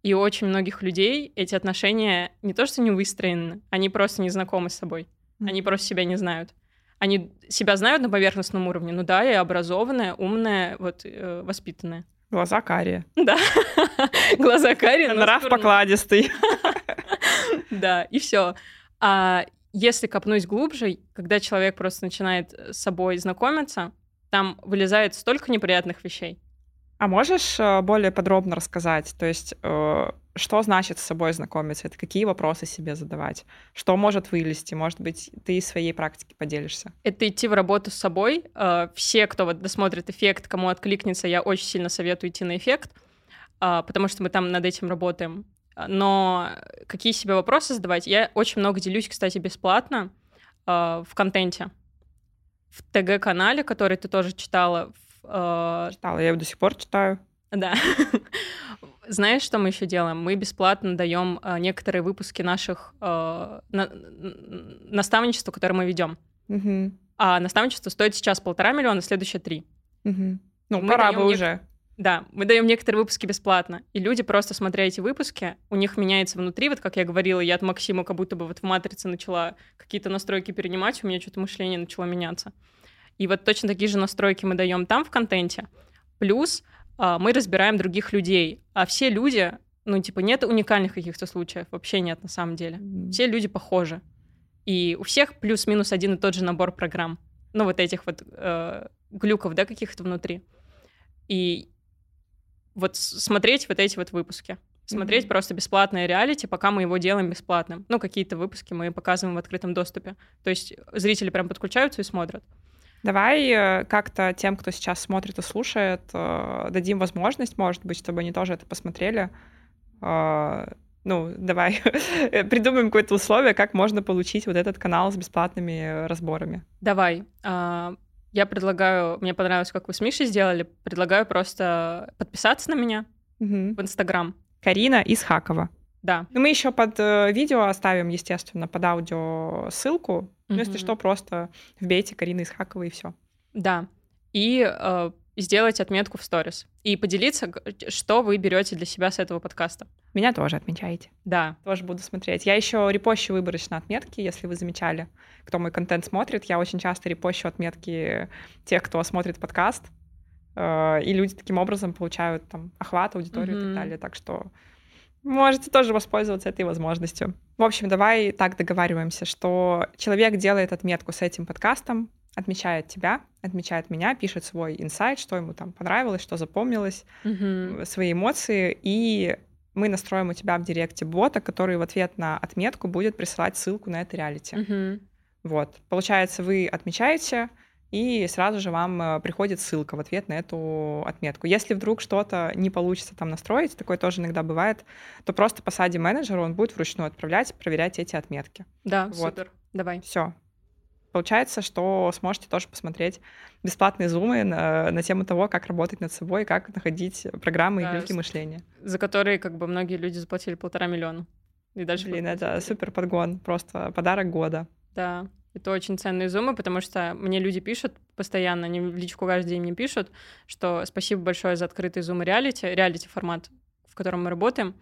И у очень многих людей эти отношения не то что не выстроены, они просто не знакомы с собой. Mm-hmm. Они просто себя не знают. Они себя знают на поверхностном уровне. Ну да, я образованная, умная, вот э, воспитанная. Глаза карие. Да. [LAUGHS] Глаза карие. Нрав покладистый. [LAUGHS] Да, и все. А если копнуть глубже, когда человек просто начинает с собой знакомиться, там вылезает столько неприятных вещей. А можешь э, более подробно рассказать, то есть э, что значит с собой знакомиться, это какие вопросы себе задавать, что может вылезти, может быть, ты из своей практики поделишься? Это идти в работу с собой. Э, все, кто вот досмотрит эффект, кому откликнется, я очень сильно советую идти на эффект, потому что мы там над этим работаем. Но какие себе вопросы задавать? Я очень много делюсь, кстати, бесплатно в контенте. В ТГ-канале, который ты тоже читала, Э, Читала, я его до сих пор читаю. Да. [LAUGHS] Знаешь, что мы еще делаем? Мы бесплатно даем э, некоторые выпуски наших э, на, наставничества, которые мы ведем. Угу. А наставничество стоит сейчас полтора миллиона, следующее три. Угу. Ну, мы пора бы уже. Да, мы даем некоторые выпуски бесплатно. И люди просто смотря эти выпуски, у них меняется внутри, вот как я говорила, я от Максима как будто бы вот в матрице начала какие-то настройки перенимать, у меня что-то мышление начало меняться. И вот точно такие же настройки мы даем там в контенте. Плюс а, мы разбираем других людей. А все люди, ну, типа, нет уникальных каких-то случаев, вообще нет на самом деле. Все люди похожи. И у всех плюс-минус один и тот же набор программ. Ну, вот этих вот э, глюков, да, каких-то внутри. И вот смотреть вот эти вот выпуски. Смотреть mm-hmm. просто бесплатное реалити, пока мы его делаем бесплатным. Ну, какие-то выпуски мы показываем в открытом доступе. То есть зрители прям подключаются и смотрят. Давай э, как-то тем, кто сейчас смотрит и слушает, э, дадим возможность, может быть, чтобы они тоже это посмотрели. Э, ну, давай [LAUGHS] придумаем какое-то условие, как можно получить вот этот канал с бесплатными разборами. Давай. А, я предлагаю, мне понравилось, как вы с Мишей сделали, предлагаю просто подписаться на меня угу. в Инстаграм. Карина из Хакова. Да. Ну, мы еще под видео оставим, естественно, под аудио ссылку, ну, если что, просто вбейте Карина Исхакова и все. Да. И э, сделать отметку в сторис. И поделиться, что вы берете для себя с этого подкаста. Меня тоже отмечаете. Да. Тоже буду смотреть. Я еще репощу выборочно отметки, если вы замечали, кто мой контент смотрит. Я очень часто репощу отметки тех, кто смотрит подкаст. Э, и люди таким образом получают там охват, аудиторию mm-hmm. и так далее. Так что можете тоже воспользоваться этой возможностью. В общем, давай так договариваемся, что человек делает отметку с этим подкастом, отмечает тебя, отмечает меня, пишет свой инсайт, что ему там понравилось, что запомнилось, mm-hmm. свои эмоции, и мы настроим у тебя в директе бота, который в ответ на отметку будет присылать ссылку на это реалити. Mm-hmm. Вот. Получается, вы отмечаете, и сразу же вам э, приходит ссылка в ответ на эту отметку. Если вдруг что-то не получится там настроить, такое тоже иногда бывает, то просто посади менеджера, он будет вручную отправлять, проверять эти отметки. Да, вот. супер. Давай. Все. Получается, что сможете тоже посмотреть бесплатные зумы на, на тему того, как работать над собой, как находить программы да, и глюки мышления. За которые как бы многие люди заплатили полтора миллиона. И даже Блин, это супер подгон, просто подарок года. Да. Это очень ценные зумы, потому что мне люди пишут постоянно, они в личку каждый день мне пишут, что спасибо большое за открытый зум реалити, реалити формат, в котором мы работаем.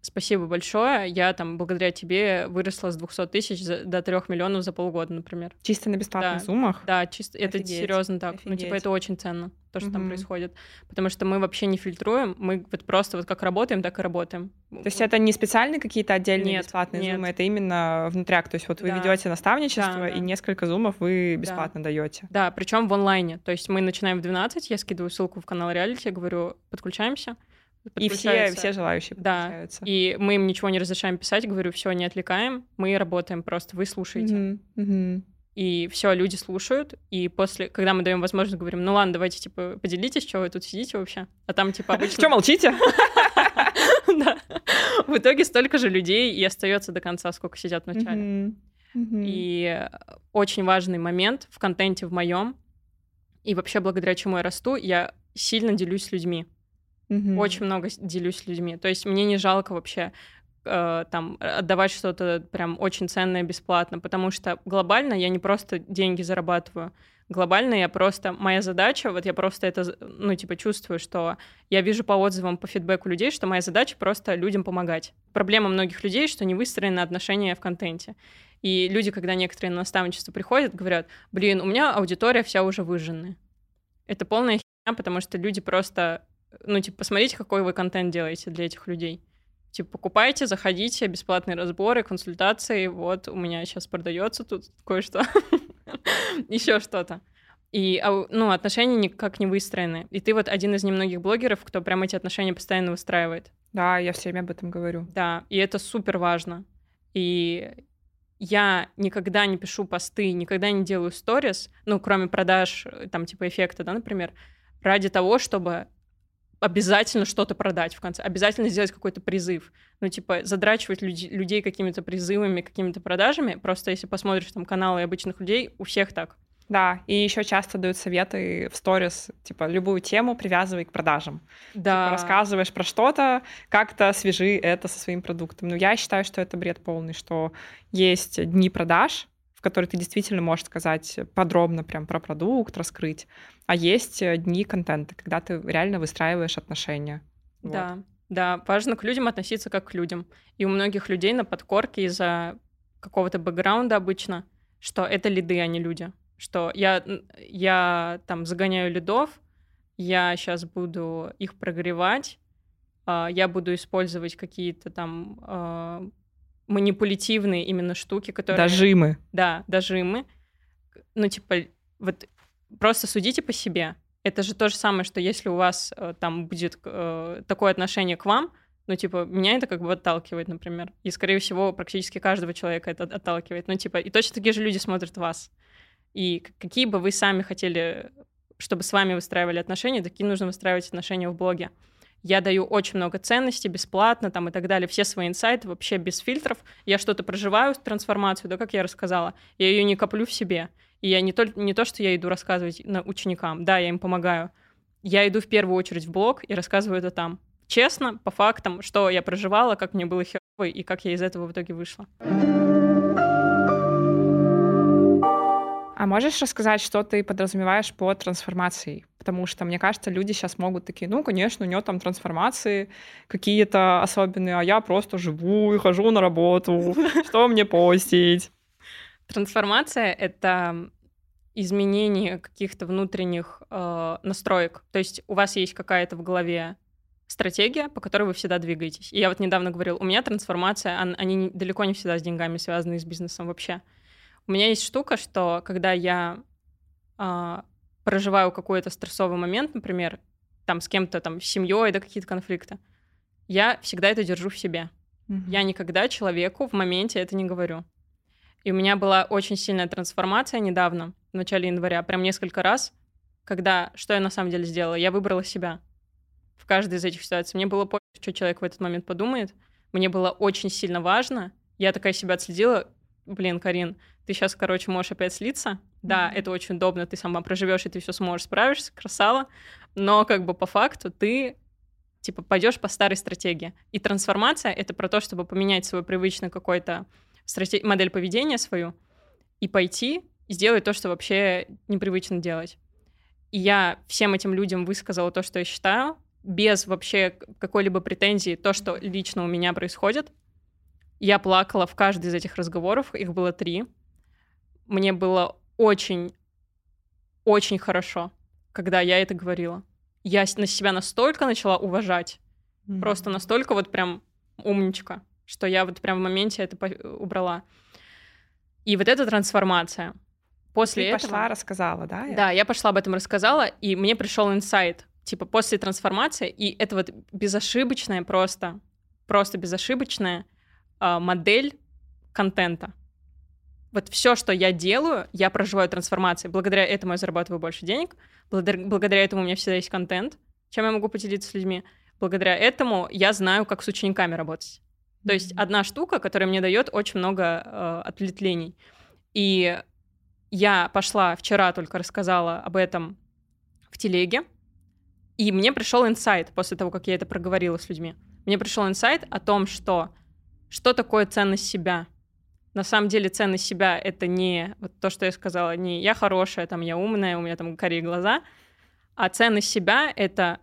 Спасибо большое. Я там благодаря тебе выросла с 200 тысяч до 3 миллионов за полгода, например. Чисто на бесплатных да. зумах? Да, чисто. Это серьезно так. Офигеть. Ну, типа, это очень ценно, то, что угу. там происходит. Потому что мы вообще не фильтруем, мы вот просто вот как работаем, так и работаем. То есть это не специальные какие-то отдельные нет, бесплатные нет. зумы, это именно внутряк. То есть вот вы да. ведете наставничество, да, да. и несколько зумов вы бесплатно да. даете. Да, причем в онлайне. То есть мы начинаем в 12, я скидываю ссылку в канал реалити, говорю, подключаемся И все, все желающие Да, и мы им ничего не разрешаем писать, говорю, все, не отвлекаем, мы работаем просто, вы слушаете. Mm-hmm. Mm-hmm. И все, люди слушают, и после, когда мы даем возможность, говорим, ну ладно, давайте, типа, поделитесь, что вы тут сидите вообще. А там, типа, [LAUGHS] обычно... Что молчите? [LAUGHS] Да. В итоге столько же людей и остается до конца, сколько сидят в начале. И очень важный момент в контенте в моем, и вообще благодаря чему я расту, я сильно делюсь с людьми. Очень много делюсь с людьми. То есть мне не жалко вообще э, там отдавать что-то прям очень ценное бесплатно, потому что глобально я не просто деньги зарабатываю, глобально я просто, моя задача, вот я просто это, ну, типа, чувствую, что я вижу по отзывам, по фидбэку людей, что моя задача просто людям помогать. Проблема многих людей, что не выстроены отношения в контенте. И люди, когда некоторые на наставничество приходят, говорят, блин, у меня аудитория вся уже выжженная. Это полная херня, потому что люди просто, ну, типа, посмотрите, какой вы контент делаете для этих людей. Типа, покупайте, заходите, бесплатные разборы, консультации. Вот, у меня сейчас продается тут кое-что. [LAUGHS] еще что-то. И, ну, отношения никак не выстроены. И ты вот один из немногих блогеров, кто прям эти отношения постоянно выстраивает. Да, я все время об этом говорю. Да, и это супер важно. И я никогда не пишу посты, никогда не делаю сторис, ну, кроме продаж, там, типа, эффекта, да, например, ради того, чтобы обязательно что-то продать в конце, обязательно сделать какой-то призыв. Ну, типа, задрачивать люд- людей какими-то призывами, какими-то продажами. Просто если посмотришь там каналы обычных людей, у всех так. Да, и еще часто дают советы в сторис, типа, любую тему привязывай к продажам. Да. Типа, рассказываешь про что-то, как-то свяжи это со своим продуктом. Но я считаю, что это бред полный, что есть дни продаж, в которые ты действительно можешь сказать подробно прям про продукт, раскрыть. А есть э, дни контента, когда ты реально выстраиваешь отношения. Да, вот. да, важно к людям относиться как к людям. И у многих людей на подкорке из-за какого-то бэкграунда обычно, что это лиды, а не люди. Что я, я там загоняю лидов, я сейчас буду их прогревать, а, я буду использовать какие-то там а, манипулятивные именно штуки, которые... Дожимы. Да, дожимы. Ну, типа, вот просто судите по себе. Это же то же самое, что если у вас э, там будет э, такое отношение к вам, ну, типа, меня это как бы отталкивает, например. И, скорее всего, практически каждого человека это отталкивает. Ну, типа, и точно такие же люди смотрят вас. И какие бы вы сами хотели, чтобы с вами выстраивали отношения, такие нужно выстраивать отношения в блоге я даю очень много ценностей бесплатно там и так далее, все свои инсайты вообще без фильтров. Я что-то проживаю, трансформацию, да, как я рассказала, я ее не коплю в себе. И я не, только, не то, что я иду рассказывать на ученикам, да, я им помогаю. Я иду в первую очередь в блог и рассказываю это там. Честно, по фактам, что я проживала, как мне было херово и как я из этого в итоге вышла. А можешь рассказать, что ты подразумеваешь под трансформацией? Потому что, мне кажется, люди сейчас могут такие, ну, конечно, у нее там трансформации какие-то особенные, а я просто живу и хожу на работу. Что мне постить? Трансформация — это изменение каких-то внутренних э, настроек. То есть у вас есть какая-то в голове стратегия, по которой вы всегда двигаетесь. И я вот недавно говорил, у меня трансформация, они далеко не всегда с деньгами связаны, с бизнесом вообще. У меня есть штука, что когда я э, проживаю какой-то стрессовый момент, например, там с кем-то, там, с семьей, да, какие-то конфликты, я всегда это держу в себе. Mm-hmm. Я никогда человеку в моменте это не говорю. И у меня была очень сильная трансформация недавно, в начале января, прям несколько раз, когда, что я на самом деле сделала? Я выбрала себя в каждой из этих ситуаций. Мне было пофиг, что человек в этот момент подумает. Мне было очень сильно важно. Я такая себя отследила. Блин, Карин, ты сейчас, короче, можешь опять слиться. Да, mm-hmm. это очень удобно, ты сама проживешь, и ты все сможешь, справишься, красава. Но как бы по факту ты типа пойдешь по старой стратегии. И трансформация это про то, чтобы поменять свою привычную какой-то стратег... модель поведения свою и пойти и сделать то, что вообще непривычно делать. И я всем этим людям высказала то, что я считаю, без вообще какой-либо претензии, то, что лично у меня происходит. Я плакала в каждый из этих разговоров, их было три мне было очень, очень хорошо, когда я это говорила. Я на себя настолько начала уважать, mm-hmm. просто настолько вот прям умничка, что я вот прям в моменте это убрала. И вот эта трансформация. После Ты этого... пошла, рассказала, да? Да, я пошла об этом рассказала, и мне пришел инсайт. типа после трансформации, и это вот безошибочная просто, просто безошибочная э, модель контента. Вот все, что я делаю, я проживаю трансформации. Благодаря этому я зарабатываю больше денег, благодаря, благодаря этому у меня всегда есть контент, чем я могу поделиться с людьми. Благодаря этому я знаю, как с учениками работать. То есть одна штука, которая мне дает очень много э, отвлечений. И я пошла вчера только рассказала об этом в телеге, и мне пришел инсайт после того, как я это проговорила с людьми. Мне пришел инсайт о том, что что такое ценность себя. На самом деле ценность себя — это не вот то, что я сказала, не я хорошая, там я умная, у меня там карие глаза, а ценность себя — это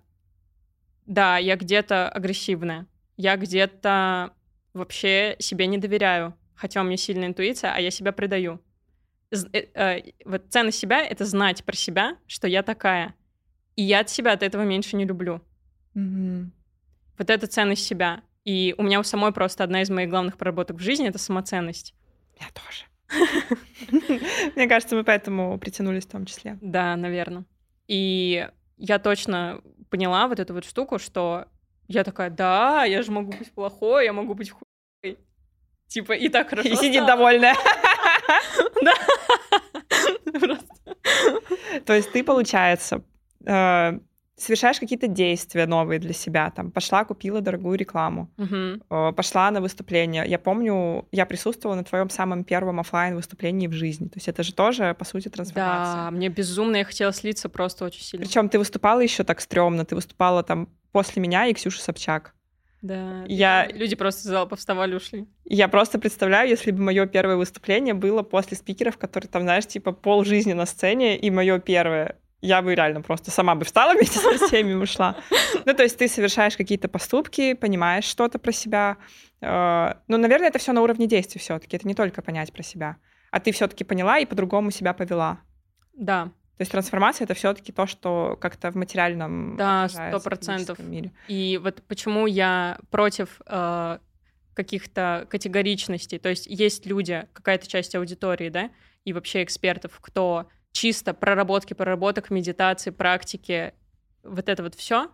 да, я где-то агрессивная, я где-то вообще себе не доверяю, хотя у меня сильная интуиция, а я себя предаю. Э, э, вот ценность себя — это знать про себя, что я такая. И я от себя от этого меньше не люблю. Мгм. Вот это ценность себя. И у меня у самой просто одна из моих главных проработок в жизни — это самоценность. Я тоже. [LAUGHS] Мне кажется, мы поэтому притянулись в том числе. Да, наверное. И я точно поняла вот эту вот штуку, что я такая, да, я же могу быть плохой, я могу быть хуй. Типа, и так хорошо И сидит довольная. [LAUGHS] Да. [LAUGHS] То есть ты, получается, э, совершаешь какие-то действия новые для себя. Там пошла, купила дорогую рекламу, э, пошла на выступление. Я помню, я присутствовала на твоем самом первом оффлайн выступлении в жизни. То есть это же тоже, по сути, трансформация. Да, мне безумно, я хотела слиться просто очень сильно. Причем ты выступала еще так стрёмно. Ты выступала там после меня и Ксюши Собчак. Да. Я-. Люди просто из зала повставали, ушли. Я просто представляю, если бы мое первое выступление было после спикеров, которые там, знаешь, типа пол жизни на сцене, и мое первое, я бы реально просто сама бы встала [LAUGHS] вместе со всеми и ушла. Ну, то есть ты совершаешь какие-то поступки, понимаешь что-то про себя. Э, Ну, наверное, это все на уровне действий все-таки. Это не только понять про себя. А ты все-таки поняла и по-другому себя повела. Да. То есть трансформация это все-таки то, что как-то в материальном Да, отражается в 100%. физическом мире. И вот почему я против э, каких-то категоричностей. То есть есть люди, какая-то часть аудитории, да, и вообще экспертов, кто чисто проработки, проработок, медитации, практики, вот это вот все,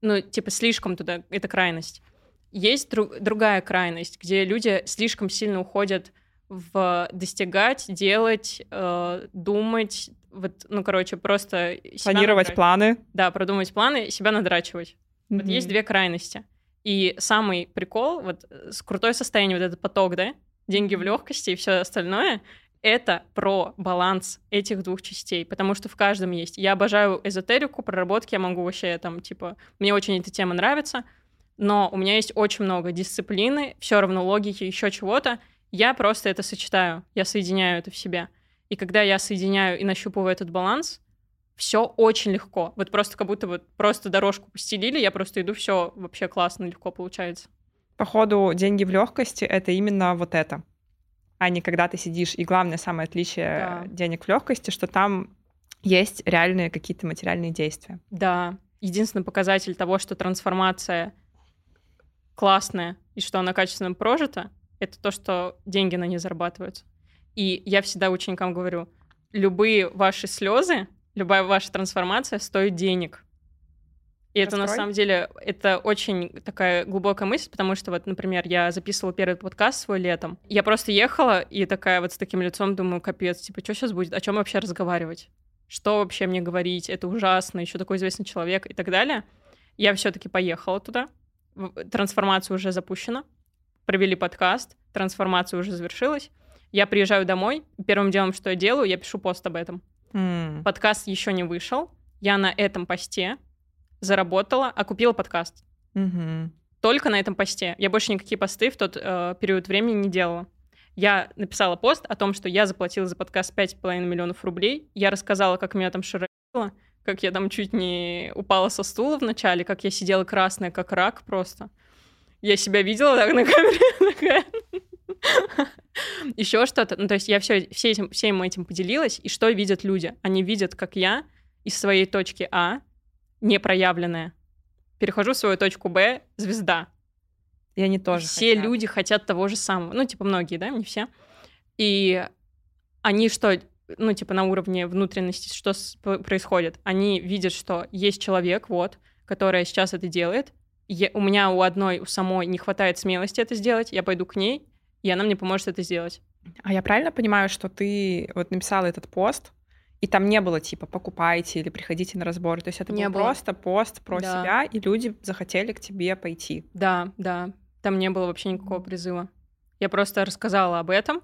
ну, типа, слишком туда, это крайность. Есть дру- другая крайность, где люди слишком сильно уходят в достигать, делать, э, думать, вот, ну, короче, просто Планировать планы. Да, продумать планы, себя надрачивать. Вот есть две крайности. И самый прикол, вот с крутое состояние, вот этот поток, да, деньги в легкости и все остальное, это про баланс этих двух частей, потому что в каждом есть. Я обожаю эзотерику, проработки, я могу вообще там, типа, мне очень эта тема нравится, но у меня есть очень много дисциплины, все равно логики, еще чего-то. Я просто это сочетаю, я соединяю это в себе. И когда я соединяю и нащупываю этот баланс, все очень легко. Вот просто как будто вот просто дорожку постелили, я просто иду, все вообще классно, легко получается. Походу, деньги в легкости это именно вот это, а не когда ты сидишь. И главное самое отличие Да. денег в легкости, что там есть реальные какие-то материальные действия. Да, единственный показатель того, что трансформация классная и что она качественно прожита, это то, что деньги на ней зарабатываются. И я всегда ученикам говорю, любые ваши слезы, любая ваша трансформация стоит денег. И это на Раскрой. самом деле, это очень такая глубокая мысль, потому что вот, например, я записывала первый подкаст свой летом. Я просто ехала и такая вот с таким лицом думаю, капец, типа, что сейчас будет, о чем вообще разговаривать? Что вообще мне говорить? Это ужасно, еще такой известный человек и так далее. Я все-таки поехала туда. Трансформация уже запущена. Провели подкаст, трансформация уже завершилась. Я приезжаю домой, первым делом, что я делаю, я пишу пост об этом. М. Подкаст еще не вышел. Я на этом посте заработала, а купила подкаст. Мгм. Только на этом посте. Я больше никакие посты в тот э, период времени не делала. Я написала пост о том, что я заплатила за подкаст 5,5 миллионов рублей. Я рассказала, как меня там шарило, как я там чуть не упала со стула в начале, как я сидела красная, как рак просто. Я себя видела так на камере. [LAUGHS] Еще что-то. Ну, то есть я все, все этим, всем этим поделилась. И что видят люди? Они видят, как я из своей точки А, непроявленная, перехожу в свою точку Б, звезда. И они тоже все хотят. люди хотят того же самого. Ну, типа, многие, да, не все. И они что, ну, типа на уровне внутренности, что происходит. Они видят, что есть человек, вот, который сейчас это делает. Я, у меня у одной, у самой не хватает смелости это сделать, я пойду к ней, и она мне поможет это сделать. А я правильно понимаю, что ты вот написала этот пост, и там не было типа покупайте или приходите на разбор. То есть это не был было. просто пост про да. себя, и люди захотели к тебе пойти. Да, да. Там не было вообще никакого призыва. Я просто рассказала об этом.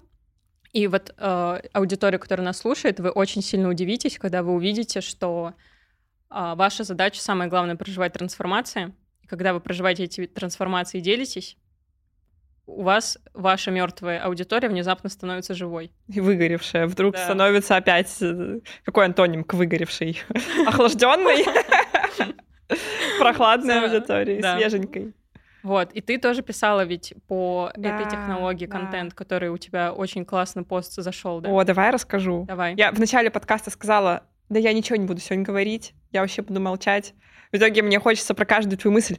И вот э, аудитория, которая нас слушает, вы очень сильно удивитесь, когда вы увидите, что э, ваша задача самое главное проживать трансформации. И когда вы проживаете эти трансформации и делитесь, у вас ваша мертвая аудитория внезапно становится живой. И выгоревшая. Вдруг да. становится опять... Э, какой антоним к выгоревшей? [LAUGHS] Охлажденной? [LAUGHS] Прохладной аудитории, свеженькой. Вот, и ты тоже писала ведь по да, этой технологии да. контент, который у тебя очень классный пост зашел, да? О, давай расскажу. Давай. Я в начале подкаста сказала, да я ничего не буду сегодня говорить, я вообще буду молчать. В итоге мне хочется про каждую твою мысль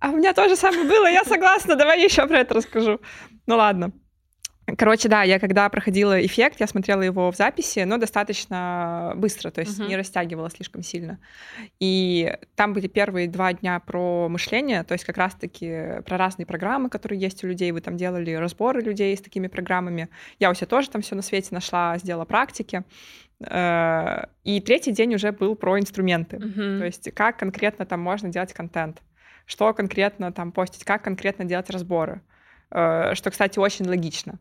а у меня тоже самое было, я согласна, давай еще про это расскажу. Ну ладно. Короче, да, я когда проходила эффект, я смотрела его в записи, но достаточно быстро, то есть uh-huh. не растягивала слишком сильно. И там были первые два дня про мышление, то есть как раз-таки про разные программы, которые есть у людей. Вы там делали разборы людей с такими программами. Я у себя тоже там все на свете нашла, сделала практики. Э, и третий день уже был про инструменты, uh-huh. то есть как конкретно там можно делать контент что конкретно там постить, как конкретно делать разборы. Э, что, кстати, очень логично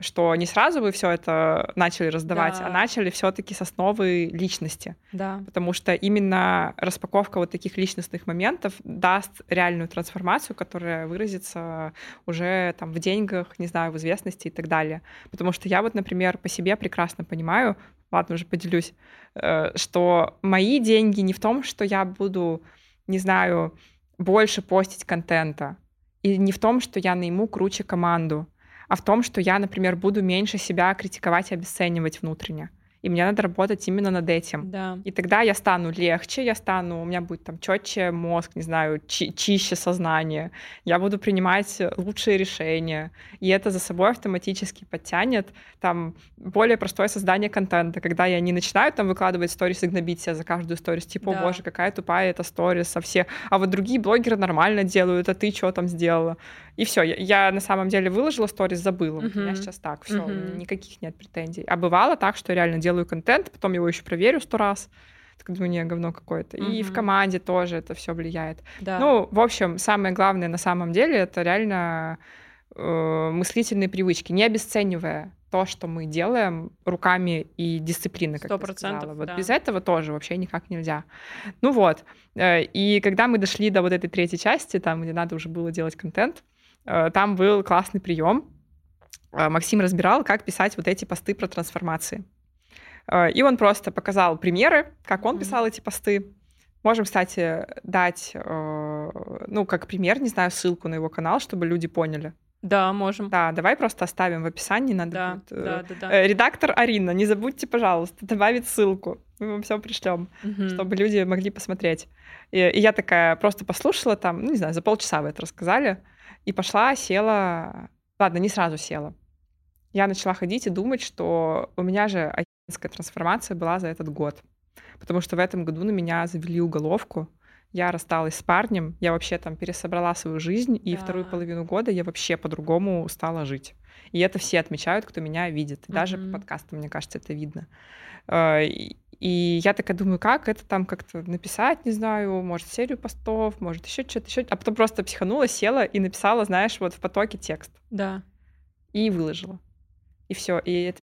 что не сразу вы все это начали раздавать, а да. а начали все-таки с основы личности. Да. Потому что именно распаковка вот таких личностных моментов даст реальную трансформацию, которая выразится уже там в деньгах, не знаю, в известности и так далее. Потому что я вот, например, по себе прекрасно понимаю, ладно, уже поделюсь, э, что мои деньги не в том, что я буду, не знаю, больше постить контента. И не в том, что я найму круче команду, а в том, что я, например, буду меньше себя критиковать и обесценивать внутренне и мне надо работать именно над этим. Да. И тогда я стану легче, я стану, у меня будет там четче мозг, не знаю, чи- чище сознание, я буду принимать лучшие решения, и это за собой автоматически подтянет там более простое создание контента, когда я не начинаю там выкладывать сторис и гнобить себя за каждую сторис, типа, да. о боже, какая тупая эта сторис, а все, а вот другие блогеры нормально делают, а ты что там сделала? И все, я, я на самом деле выложила сторис, забыла. Uh-huh. У меня сейчас так, все, uh-huh. никаких нет претензий. А бывало так, что реально делаю контент, потом его еще проверю сто раз. Так думаю, не, говно какое-то. Uh-huh. И в команде тоже это все влияет. Да. Ну, в общем, самое главное на самом деле это реально э, мыслительные привычки, не обесценивая то, что мы делаем руками и дисциплиной, как 100%, ты сказала. Вот да. без этого тоже вообще никак нельзя. Ну вот. Э, и когда мы дошли до вот этой третьей части, там, где надо уже было делать контент, там был классный прием. Э, Максим разбирал, как писать вот эти посты про трансформации. Э, и он просто показал примеры, как он писал эти посты. Можем, кстати, дать, ну, как пример, не знаю, ссылку на его канал, чтобы люди поняли. Да, можем. Да, давай просто оставим в описании. Надо да, будет, да, да, да. Редактор Арина, не забудьте, пожалуйста, добавить ссылку. Мы вам все пришлем, угу. чтобы люди могли посмотреть. И, и я такая просто послушала там, ну, не знаю, за полчаса вы это рассказали. И пошла, села... Ладно, не сразу села. Я начала ходить и думать, что у меня же охеренская трансформация была за этот год. Потому что в этом году на меня завели уголовку. Я рассталась с парнем, я вообще там пересобрала свою жизнь, и да. вторую половину года я вообще по-другому стала жить. И это все отмечают, кто меня видит. Даже mm-hmm. по подкасту, мне кажется, это видно. И я такая думаю, как это там как-то написать, не знаю, может, серию постов, может, еще что-то, еще. А потом просто психанула, села и написала, знаешь, вот в потоке текст. Да. И выложила. И все. И это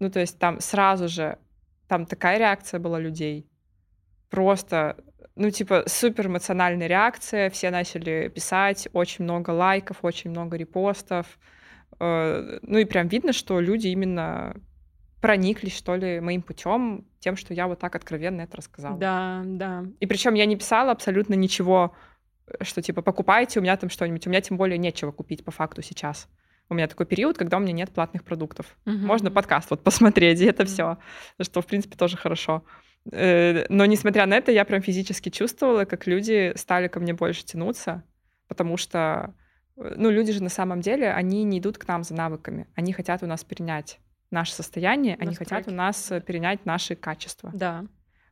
ну, то есть там сразу же, там такая реакция была людей. Просто, ну, типа, супер эмоциональная реакция. Все начали писать, очень много лайков, очень много репостов. Э, ну, и прям видно, что люди именно прониклись, что ли, моим путем, тем, что я вот так откровенно это рассказала. Да, да. И причем я не писала абсолютно ничего, э, что типа покупайте у меня там что-нибудь. У меня тем более нечего купить по факту сейчас. У меня такой период, когда у меня нет платных продуктов. Угу. Можно подкаст вот посмотреть, и это угу. все, что в принципе тоже хорошо. Э, но несмотря на это, я прям физически чувствовала, как люди стали ко мне больше тянуться, потому что, э, ну, люди же на самом деле, они не идут к нам за навыками, они хотят у нас перенять наше состояние, они Настройки. хотят у нас э, перенять наши качества. Да.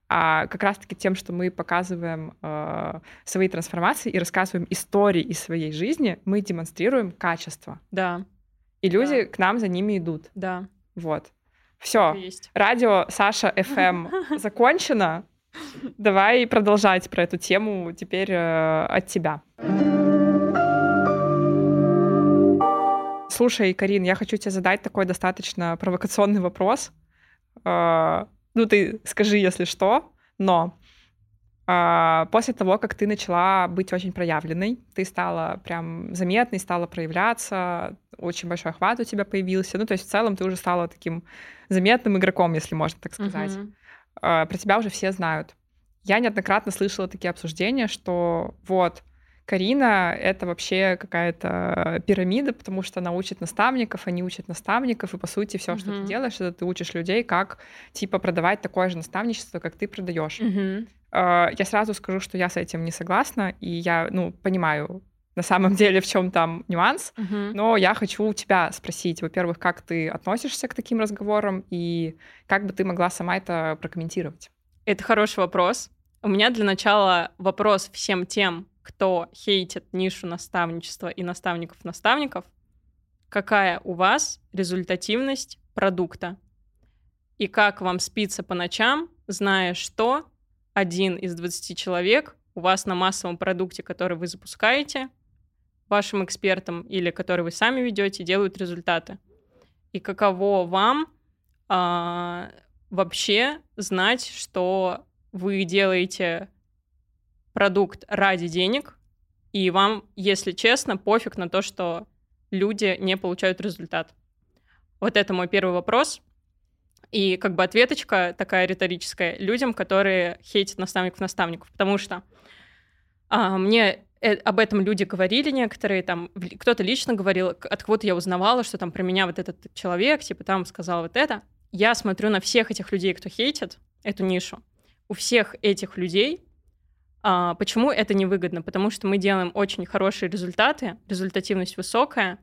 А как раз-таки тем, что мы показываем э, свои трансформации и рассказываем истории из своей жизни, мы демонстрируем качество. Да. И люди к нам за ними идут. Да. Вот. Все. Радио Саша FM [LAUGHS] закончено. Давай продолжать про эту тему теперь э, от тебя. Слушай, Карин, я хочу тебе задать такой достаточно провокационный вопрос. Э, ну, ты скажи, если что, но э, после того, как ты начала быть очень проявленной, ты стала прям заметной, стала проявляться, очень большой охват у тебя появился. Ну, то есть в целом ты уже стала таким заметным игроком, если можно так сказать. Э, Про тебя уже все знают. Я неоднократно слышала такие обсуждения, что вот Карина — это вообще какая-то пирамида, потому что она учит наставников, они учат наставников, и, по сути, все, что ты делаешь, это ты учишь людей, как, типа, продавать такое же наставничество, как ты продаешь. Э, Я сразу скажу, что я с этим не согласна, и я, ну, понимаю на самом [LAUGHS] деле, в чем там нюанс, Мгм. но я хочу у тебя спросить, во-первых, как ты относишься к таким разговорам, и как бы ты могла сама это прокомментировать? Это хороший вопрос. У меня для начала вопрос всем тем, кто хейтит нишу наставничества и наставников-наставников. Какая у вас результативность продукта? И как вам спится по ночам, зная, что один из 20 человек у вас на массовом продукте, который вы запускаете, вашим экспертам или который вы сами ведете, делают результаты? И каково вам а, вообще знать, что вы делаете продукт ради денег, и вам, если честно, пофиг на то, что люди не получают результат. Вот это мой первый вопрос. И как бы ответочка такая риторическая людям, которые хейтят наставников-наставников, потому что а, мне э- об этом люди говорили некоторые, там, кто-то лично говорил, от кого-то я узнавала, что там про меня вот этот человек, типа, там сказал вот это. Я смотрю на всех этих людей, кто хейтит эту нишу. У всех этих людей а, почему это невыгодно? Потому что мы делаем очень хорошие результаты, результативность высокая,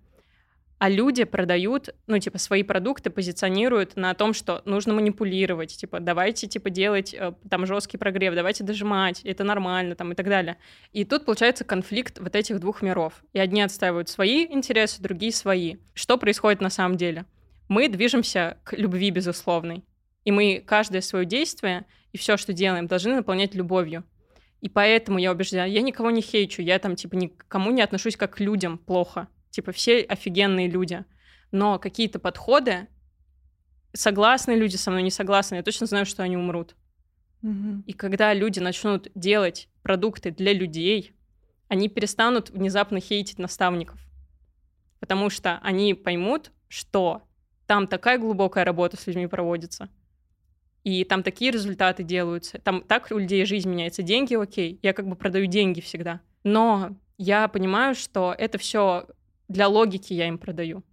а люди продают, ну, типа, свои продукты позиционируют на том, что нужно манипулировать, типа, давайте, типа, делать э, там жесткий прогрев, давайте дожимать, это нормально, там, и так далее. И тут получается конфликт вот этих двух миров. И одни отстаивают свои интересы, другие свои. Что происходит на самом деле? Мы движемся к любви безусловной. И мы каждое свое действие и все, что делаем, должны наполнять любовью. И поэтому я убеждена, я никого не хейчу, я там, типа, никому не отношусь как к людям плохо. Типа, все офигенные люди. Но какие-то подходы, согласные люди со мной, не согласны, я точно знаю, что они умрут. И когда люди начнут делать продукты для людей, они перестанут внезапно хейтить наставников. Потому что они поймут, что там такая глубокая работа с людьми проводится, и там такие результаты делаются, там так у людей жизнь меняется. Деньги, окей, я как бы продаю деньги всегда. Но я понимаю, что это все для логики я им продаю.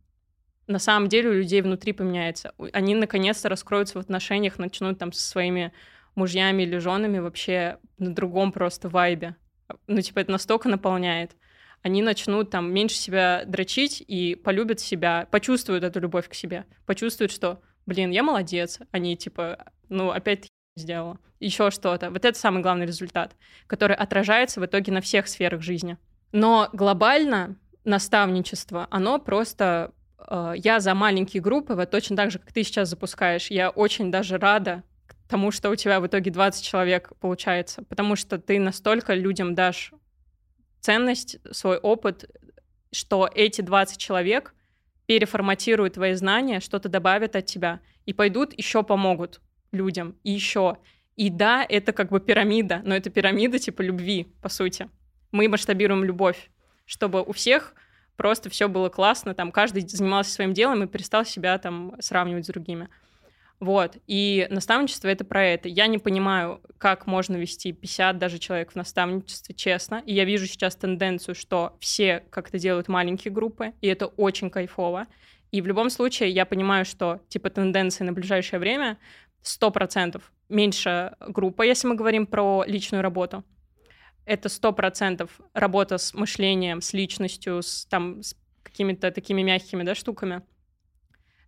На самом деле у людей внутри поменяется. Они наконец-то раскроются в отношениях, начнут там со своими мужьями или женами вообще на другом просто вайбе. Ну, типа, это настолько наполняет. Они начнут там меньше себя дрочить и полюбят себя, почувствуют эту любовь к себе, почувствуют, что, блин, я молодец, они типа, ну, опять сделала, еще что-то. Вот это самый главный результат, который отражается в итоге на всех сферах жизни. Но глобально наставничество, оно просто... э, я за маленькие группы, вот точно так же, как ты сейчас запускаешь. Я очень даже рада тому, что у тебя в итоге 20 человек получается, потому что ты настолько людям дашь ценность, свой опыт, что эти 20 человек переформатируют твои знания, что-то добавят от тебя и пойдут еще помогут людям, и еще. И да, это как бы пирамида, но это пирамида типа любви, по сути. Мы масштабируем любовь, чтобы у всех просто все было классно, там каждый занимался своим делом и перестал себя там сравнивать с другими. Вот. И наставничество — это про это. Я не понимаю, как можно вести 50 даже человек в наставничестве, честно. И я вижу сейчас тенденцию, что все как-то делают маленькие группы, и это очень кайфово. И в любом случае я понимаю, что типа тенденции на ближайшее время 100% меньше группа, если мы говорим про личную работу. Это 100% работа с мышлением, с личностью, с, там, с какими-то такими мягкими да, штуками.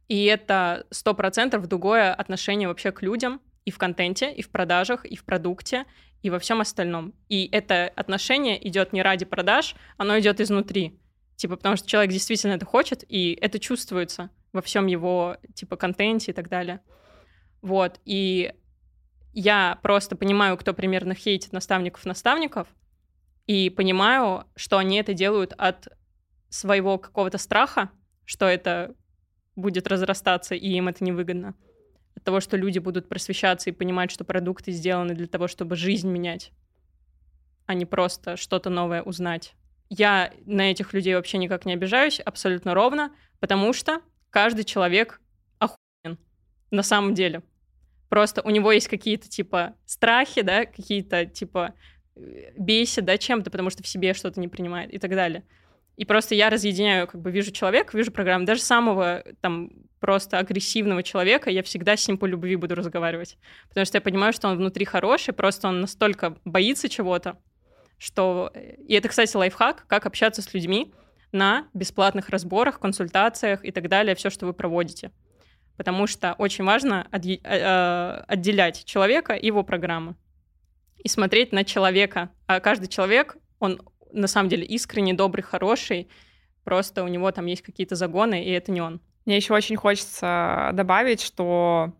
И это сто процентов другое отношение вообще к людям и в контенте, и в продажах, и в продукте, и во всем остальном. И это отношение идет не ради продаж, оно идет изнутри. Типа, потому что человек действительно это хочет, и это чувствуется во всем его, типа, контенте и так далее. Вот, и я просто понимаю, кто примерно хейтит наставников-наставников, и понимаю, что они это делают от своего какого-то страха, что это будет разрастаться, и им это невыгодно. От того, что люди будут просвещаться и понимать, что продукты сделаны для того, чтобы жизнь менять, а не просто что-то новое узнать. Я на этих людей вообще никак не обижаюсь, абсолютно ровно, потому что каждый человек охуен на самом деле. Просто у него есть какие-то типа страхи, да, какие-то типа э, бесит, да, чем-то, потому что в себе что-то не принимает и так далее. И просто я разъединяю, как бы вижу человека, вижу программу, даже самого там просто агрессивного человека, я всегда с ним по любви буду разговаривать. Потому что я понимаю, что он внутри хороший, просто он настолько боится чего-то, что... Э, и это, кстати, лайфхак, как общаться с людьми на бесплатных разборах, консультациях и так далее, все, что вы проводите. Потому что очень важно э, э, отделять человека и его программы. И смотреть на человека. А каждый человек, он на самом деле искренний, добрый, хороший, просто у него там есть какие-то загоны, и это не он. Мне еще очень хочется добавить, что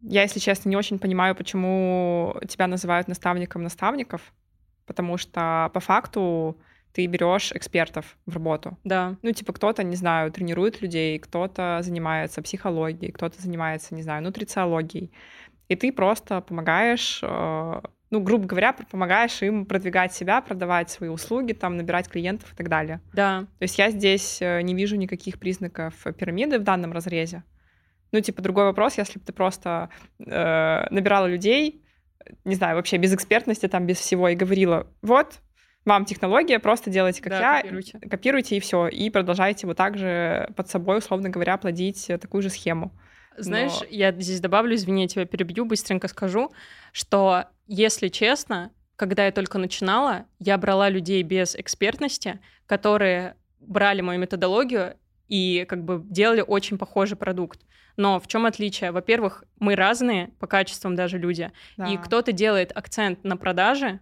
я, если честно, не очень понимаю, почему тебя называют наставником наставников, потому что по факту ты берешь экспертов в работу. Да. Ну, типа, кто-то, не знаю, тренирует людей, кто-то занимается психологией, кто-то занимается, не знаю, нутрициологией. И ты просто помогаешь э, ну, грубо говоря, помогаешь им продвигать себя, продавать свои услуги, там, набирать клиентов и так далее. Да. То есть я здесь э, не вижу никаких признаков пирамиды в данном разрезе. Ну, типа, другой вопрос, если бы ты просто э, набирала людей, не знаю, вообще без экспертности, там, без всего, и говорила, вот, вам технология, просто делайте как да, я, копируйте. копируйте и все, и продолжайте вот так же под собой, условно говоря, плодить такую же схему. Знаешь, Но... я здесь добавлю, извини, я тебя перебью, быстренько скажу, что, если честно, когда я только начинала, я брала людей без экспертности, которые брали мою методологию и как бы делали очень похожий продукт. Но в чем отличие? Во-первых, мы разные по качествам даже люди, да. и кто-то делает акцент на продаже,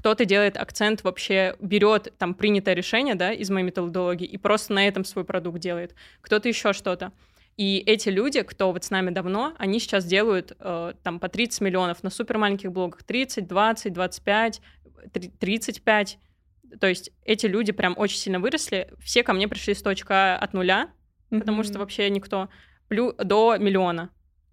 кто-то делает акцент вообще, берет там принятое решение, да, из моей методологии и просто на этом свой продукт делает. Кто-то еще что-то. И эти люди, кто вот с нами давно, они сейчас делают э, там по 30 миллионов на супер маленьких блогах, 30, 20, 25, 35. То есть эти люди прям очень сильно выросли. Все ко мне пришли с точка от нуля, mm-hmm. потому что вообще никто плю, до миллиона.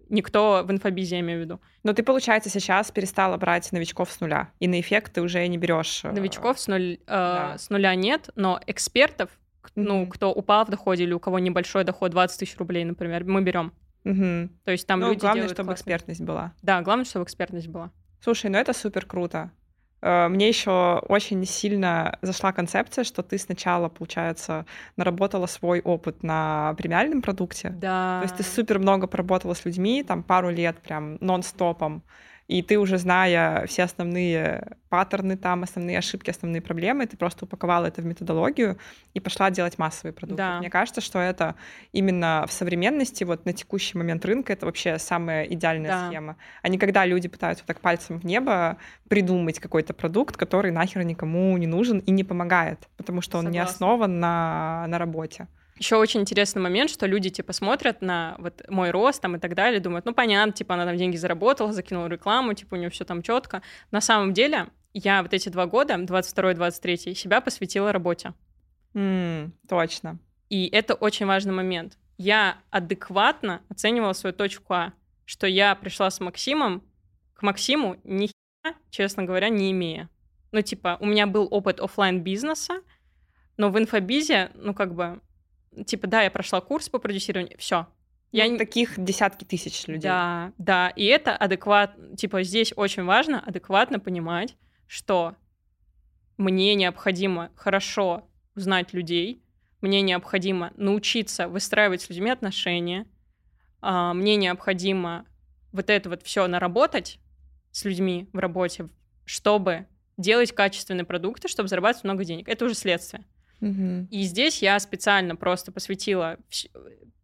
Никто в инфобизе, я имею в виду. Но ты, получается, сейчас перестала брать новичков с нуля, и на эффект ты уже не берешь. Э, новичков с, нуль, э, да. с нуля нет, но экспертов ну, кто упал в доходе или у кого небольшой доход 20 тысяч рублей, например, мы берем. Угу. То есть там ну, люди главное, чтобы классные... экспертность была. Да, главное, чтобы экспертность была. Слушай, ну это супер круто. Э, мне еще очень сильно зашла концепция, что ты сначала, получается, наработала свой опыт на премиальном продукте. Да. То есть ты супер много поработала с людьми, там пару лет прям нон-стопом и ты уже зная все основные паттерны там, основные ошибки, основные проблемы, ты просто упаковала это в методологию и пошла делать массовые продукты. Да. Мне кажется, что это именно в современности, вот на текущий момент рынка, это вообще самая идеальная да. схема. А не когда люди пытаются вот так пальцем в небо придумать какой-то продукт, который нахер никому не нужен и не помогает, потому что он Согласна. не основан на, на работе. Еще очень интересный момент, что люди, типа, смотрят на вот мой рост там и так далее, думают, ну, понятно, типа, она там деньги заработала, закинула рекламу, типа, у нее все там четко. На самом деле, я вот эти два года, 22-23, себя посвятила работе. Mm, точно. И это очень важный момент. Я адекватно оценивала свою точку А, что я пришла с Максимом, к Максиму ни хера, честно говоря, не имея. Ну, типа, у меня был опыт офлайн бизнеса но в инфобизе, ну, как бы, типа, да, я прошла курс по продюсированию, все. Я ну, таких десятки тысяч людей. Да, да, и это адекватно, типа, здесь очень важно адекватно понимать, что мне необходимо хорошо узнать людей, мне необходимо научиться выстраивать с людьми отношения, а, мне необходимо вот это вот все наработать с людьми в работе, чтобы делать качественные продукты, чтобы зарабатывать много денег. Это уже следствие. Угу. И здесь я специально просто посвятила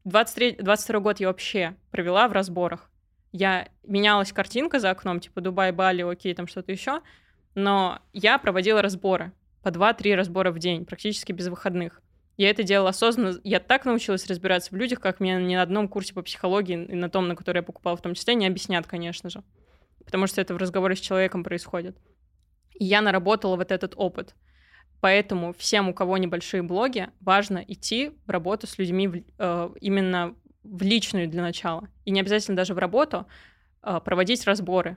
23, 22 год я вообще провела в разборах. Я менялась картинка за окном, типа Дубай, Бали, окей, там что-то еще, но я проводила разборы по 2-3 разбора в день, практически без выходных. Я это делала осознанно. Я так научилась разбираться в людях, как мне ни на одном курсе по психологии и на том, на который я покупала в том числе, не объяснят, конечно же. Потому что это в разговоре с человеком происходит. И я наработала вот этот опыт. Поэтому всем, у кого небольшие блоги, важно идти в работу с людьми э, именно в личную для начала. И не обязательно даже в работу э, проводить разборы.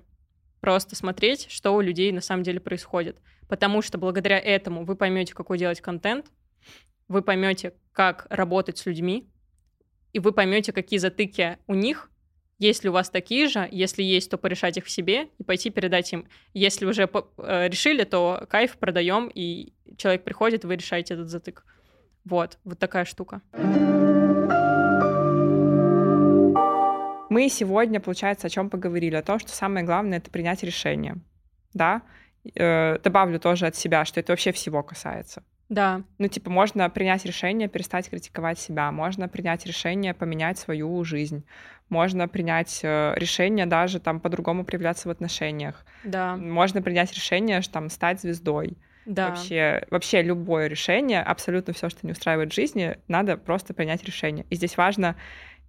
Просто смотреть, что у людей на самом деле происходит. Потому что благодаря этому вы поймете, какой делать контент, вы поймете, как работать с людьми, и вы поймете, какие затыки у них, если у вас такие же, если есть, то порешать их в себе и пойти передать им. Если уже э, решили, то кайф продаем, и человек приходит, вы решаете этот затык. Вот, вот такая штука. Мы сегодня, получается, о чем поговорили? О том, что самое главное — это принять решение. Да? Э, добавлю тоже от себя, что это вообще всего касается. Да. Ну, типа, можно принять решение перестать критиковать себя, можно принять решение поменять свою жизнь, можно принять э, решение даже там по-другому проявляться в отношениях. Да. Можно принять решение, что там стать звездой. Да. Вообще, вообще любое решение, абсолютно все, что не устраивает в жизни, надо просто принять решение. И здесь важно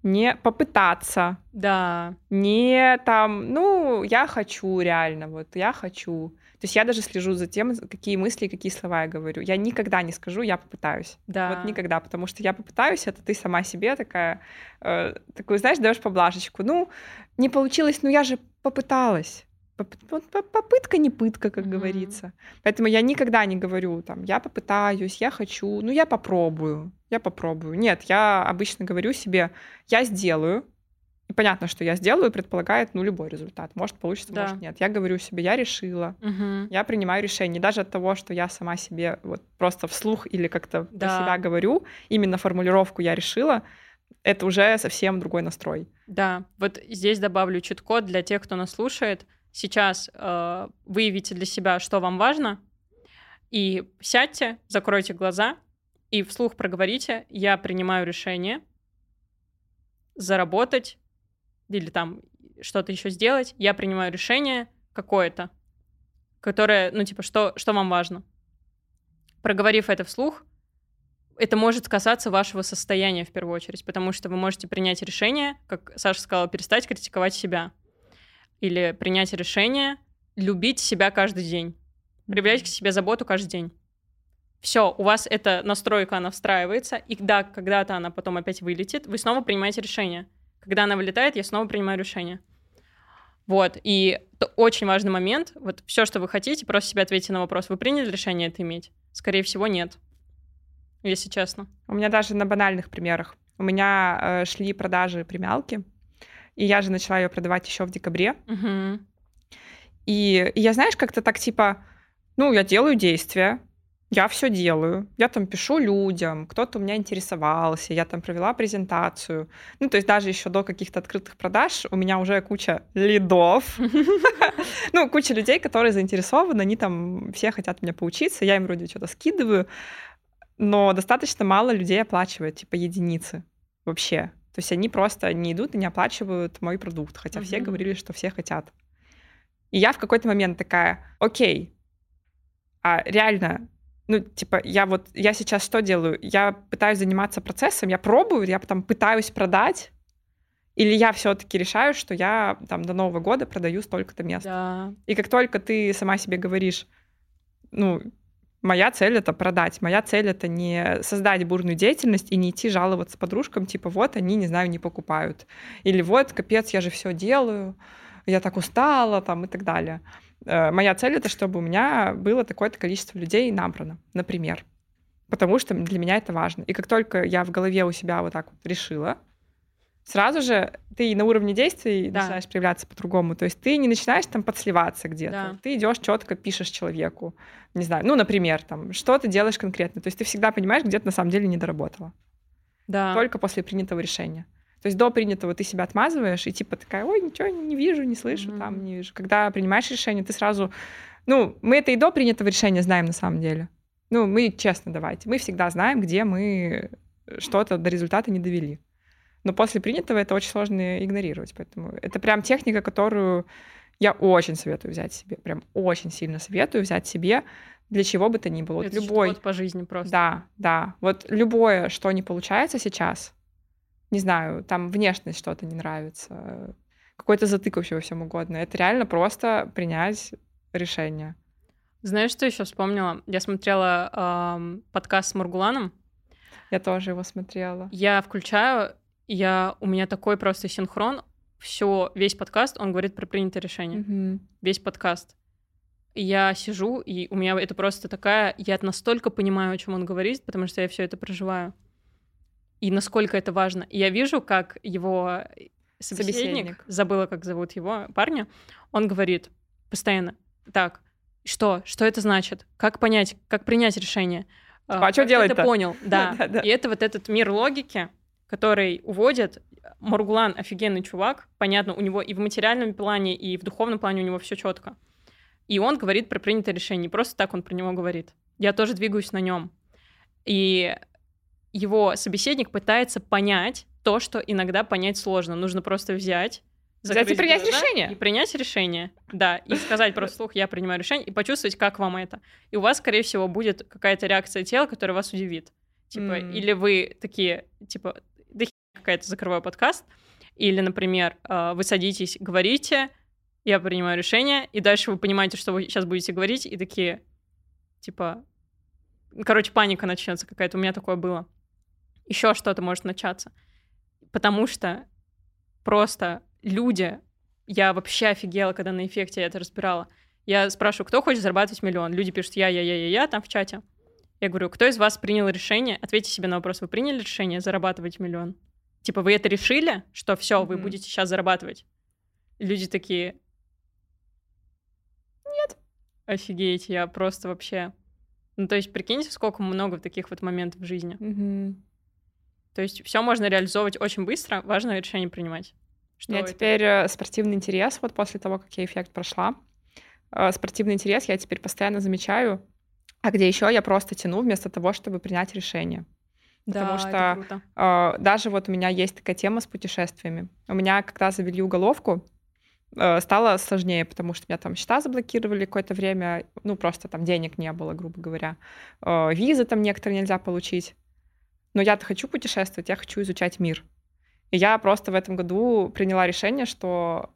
не попытаться. Да. Не там, ну, я хочу реально, вот я хочу. То есть я даже слежу за тем, какие мысли, какие слова я говорю. Я никогда не скажу, я попытаюсь. Да. Вот никогда, потому что я попытаюсь, это ты сама себе такая, э, такую, знаешь, даешь поблажечку. Ну, не получилось, ну я же попыталась. Попытка не пытка, как mm-hmm. говорится. Поэтому я никогда не говорю там, я попытаюсь, я хочу, ну я попробую, я попробую. Нет, я обычно говорю себе, я сделаю, и понятно, что я сделаю, предполагает, ну, любой результат. Может, получится, да. может, нет. Я говорю себе, я решила, угу. я принимаю решение. Даже от того, что я сама себе вот просто вслух или как-то да. про себя говорю, именно формулировку я решила, это уже совсем другой настрой. Да, вот здесь добавлю чуть-код для тех, кто нас слушает. Сейчас э, выявите для себя, что вам важно, и сядьте, закройте глаза и вслух проговорите, я принимаю решение заработать или там что-то еще сделать, я принимаю решение какое-то, которое, ну, типа, что, что вам важно. Проговорив это вслух, это может касаться вашего состояния в первую очередь, потому что вы можете принять решение, как Саша сказала, перестать критиковать себя. Или принять решение любить себя каждый день. Проявлять к себе заботу каждый день. Все, у вас эта настройка, она встраивается, и да, когда-то она потом опять вылетит, вы снова принимаете решение. Когда она вылетает, я снова принимаю решение. Вот, и это очень важный момент. Вот все, что вы хотите, просто себе ответьте на вопрос. Вы приняли решение это иметь? Скорее всего, нет. Если честно. У меня даже на банальных примерах. У меня э, шли продажи премиалки, и я же начала ее продавать еще в декабре. Угу. И, и я, знаешь, как-то так типа, ну, я делаю действия, я все делаю. Я там пишу людям, кто-то у меня интересовался, я там провела презентацию. Ну, то есть даже еще до каких-то открытых продаж у меня уже куча лидов. [LAUGHS] Ну, куча людей, которые заинтересованы, они там все хотят меня поучиться, я им вроде что-то скидываю, но достаточно мало людей оплачивает, типа единицы вообще. То есть они просто не идут и не оплачивают мой продукт, хотя все говорили, что все хотят. И я в какой-то момент такая, окей, а реально ну, типа, я вот, я сейчас что делаю? Я пытаюсь заниматься процессом, я пробую, я потом пытаюсь продать, или я все-таки решаю, что я там до Нового года продаю столько-то мест. Да. И как только ты сама себе говоришь, ну, моя цель это продать, моя цель это не создать бурную деятельность и не идти жаловаться подружкам, типа, вот они, не знаю, не покупают. Или вот, капец, я же все делаю, я так устала, там, и так далее. Э, моя цель это, чтобы у меня было такое-то количество людей набрано, например. Потому что для меня это важно. И как только я в голове у себя вот так вот решила, сразу же ты на уровне действий да. начинаешь проявляться по-другому. То есть ты не начинаешь там подсливаться где-то. Да. Ты идешь четко пишешь человеку. Не знаю, ну, например, там, что ты делаешь конкретно. То есть ты всегда понимаешь, где ты на самом деле не доработала. Да. Только после принятого решения. То есть до принятого ты себя отмазываешь, и типа такая, ой, ничего не вижу, не слышу, mm-hmm. там не вижу. Когда принимаешь решение, ты сразу... Ну, мы это и до принятого решения знаем на самом деле. Ну, мы честно давайте. Мы всегда знаем, где мы что-то до результата не довели. Но после принятого это очень сложно игнорировать. Поэтому это прям техника, которую я очень советую взять себе. Прям очень сильно советую взять себе для чего бы то ни было. Это вот любой... по жизни просто. Да, да. Вот любое, что не получается сейчас, не знаю, там внешность что-то не нравится, какой-то затык вообще во всем угодно. Это реально просто принять решение. Знаешь, что еще вспомнила? Я смотрела э, подкаст с Мургуланом. Я тоже его смотрела. Я включаю, я у меня такой просто синхрон. Все, весь подкаст, он говорит про принятое решение. Mm-hmm. Весь подкаст. я сижу, и у меня это просто такая... Я настолько понимаю, о чем он говорит, потому что я все это проживаю. И насколько это важно. И я вижу, как его собеседник, собеседник, забыла, как зовут его парня, он говорит постоянно, так, что? Что это значит? Как понять? Как принять решение? А, а что делать-то? Ты понял, [LAUGHS] да. И это вот этот мир логики, который уводит. Мургулан офигенный чувак, понятно, у него и в материальном плане, и в духовном плане у него все четко. И он говорит про принятое решение. Не просто так он про него говорит. Я тоже двигаюсь на нем. И его собеседник пытается понять то, что иногда понять сложно. Нужно просто взять Взять и принять решение. И принять решение, да, и сказать просто слух, я принимаю решение, и почувствовать, как вам это. И у вас, скорее всего, будет какая-то реакция тела, которая вас удивит. Типа, mm. или вы такие, типа, да какая-то закрываю подкаст, или, например, э, вы садитесь, говорите, я принимаю решение, и дальше вы понимаете, что вы сейчас будете говорить, и такие, типа, короче, паника начнется какая-то. У меня такое было. Еще что-то может начаться. Потому что просто люди, я вообще офигела, когда на эффекте я это разбирала. Я спрашиваю, кто хочет зарабатывать миллион? Люди пишут я, я, я, я, я там в чате. Я говорю, кто из вас принял решение? Ответьте себе на вопрос, вы приняли решение зарабатывать миллион? Типа, вы это решили, что все, mm-hmm. вы будете сейчас зарабатывать? люди такие... Нет. Офигеть, я просто вообще... Ну, то есть, прикиньте, сколько много таких вот моментов в жизни. Mm-hmm. То есть, все можно реализовывать очень быстро, важно решение принимать. Что меня это? теперь э, спортивный интерес, вот после того, как я эффект прошла. Э, спортивный интерес я теперь постоянно замечаю, а где еще я просто тяну вместо того, чтобы принять решение. Потому да, что э, даже вот у меня есть такая тема с путешествиями. У меня, когда завели уголовку, э, стало сложнее, потому что меня там счета заблокировали какое-то время, ну просто там денег не было, грубо говоря. Э, визы там некоторые нельзя получить. Но я-то хочу путешествовать, я хочу изучать мир. И я просто в этом году приняла решение, что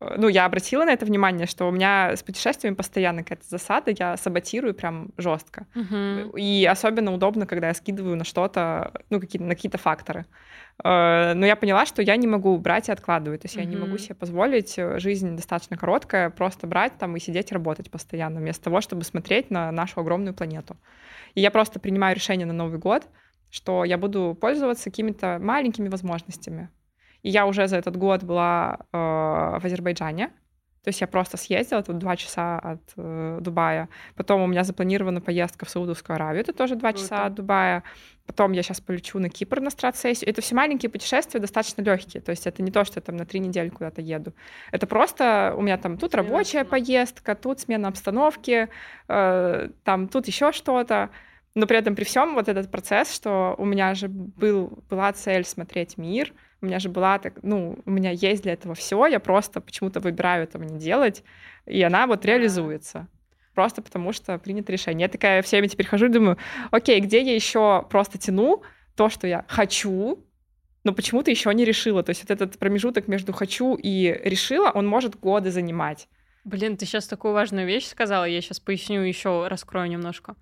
э, ну, я обратила на это внимание, что у меня с путешествиями постоянно какая-то засада, я саботирую прям жестко. Uh-huh. И особенно удобно, когда я скидываю на что-то, ну, какие-то, на какие-то факторы. Э, но я поняла, что я не могу брать и откладывать. То есть uh-huh. я не могу себе позволить, э, жизнь достаточно короткая, просто брать там и сидеть работать постоянно, вместо того, чтобы смотреть на нашу огромную планету. И я просто принимаю решение на Новый год, что я буду пользоваться какими-то маленькими возможностями. И я уже за этот год была э, в Азербайджане, то есть я просто съездила, тут два часа от э, Дубая. Потом у меня запланирована поездка в Саудовскую Аравию, это тоже два часа от Дубая. Потом я сейчас полечу на Кипр на страцессию. Это все маленькие путешествия, достаточно легкие. То есть это не то, что я там на три недели куда-то еду. Это просто у меня там тут смена рабочая поездка, тут смена обстановки, э, там тут еще что-то. Но при этом при всем вот этот процесс, что у меня же был, была цель смотреть мир, у меня же была так, ну, у меня есть для этого все, я просто почему-то выбираю этого не делать, и она вот реализуется. Просто потому что принято решение. Я такая всеми теперь хожу и думаю, окей, где я еще просто тяну то, что я хочу, но почему-то еще не решила. То есть вот этот промежуток между хочу и решила, он может годы занимать. Блин, ты сейчас такую важную вещь сказала, я сейчас поясню еще, раскрою немножко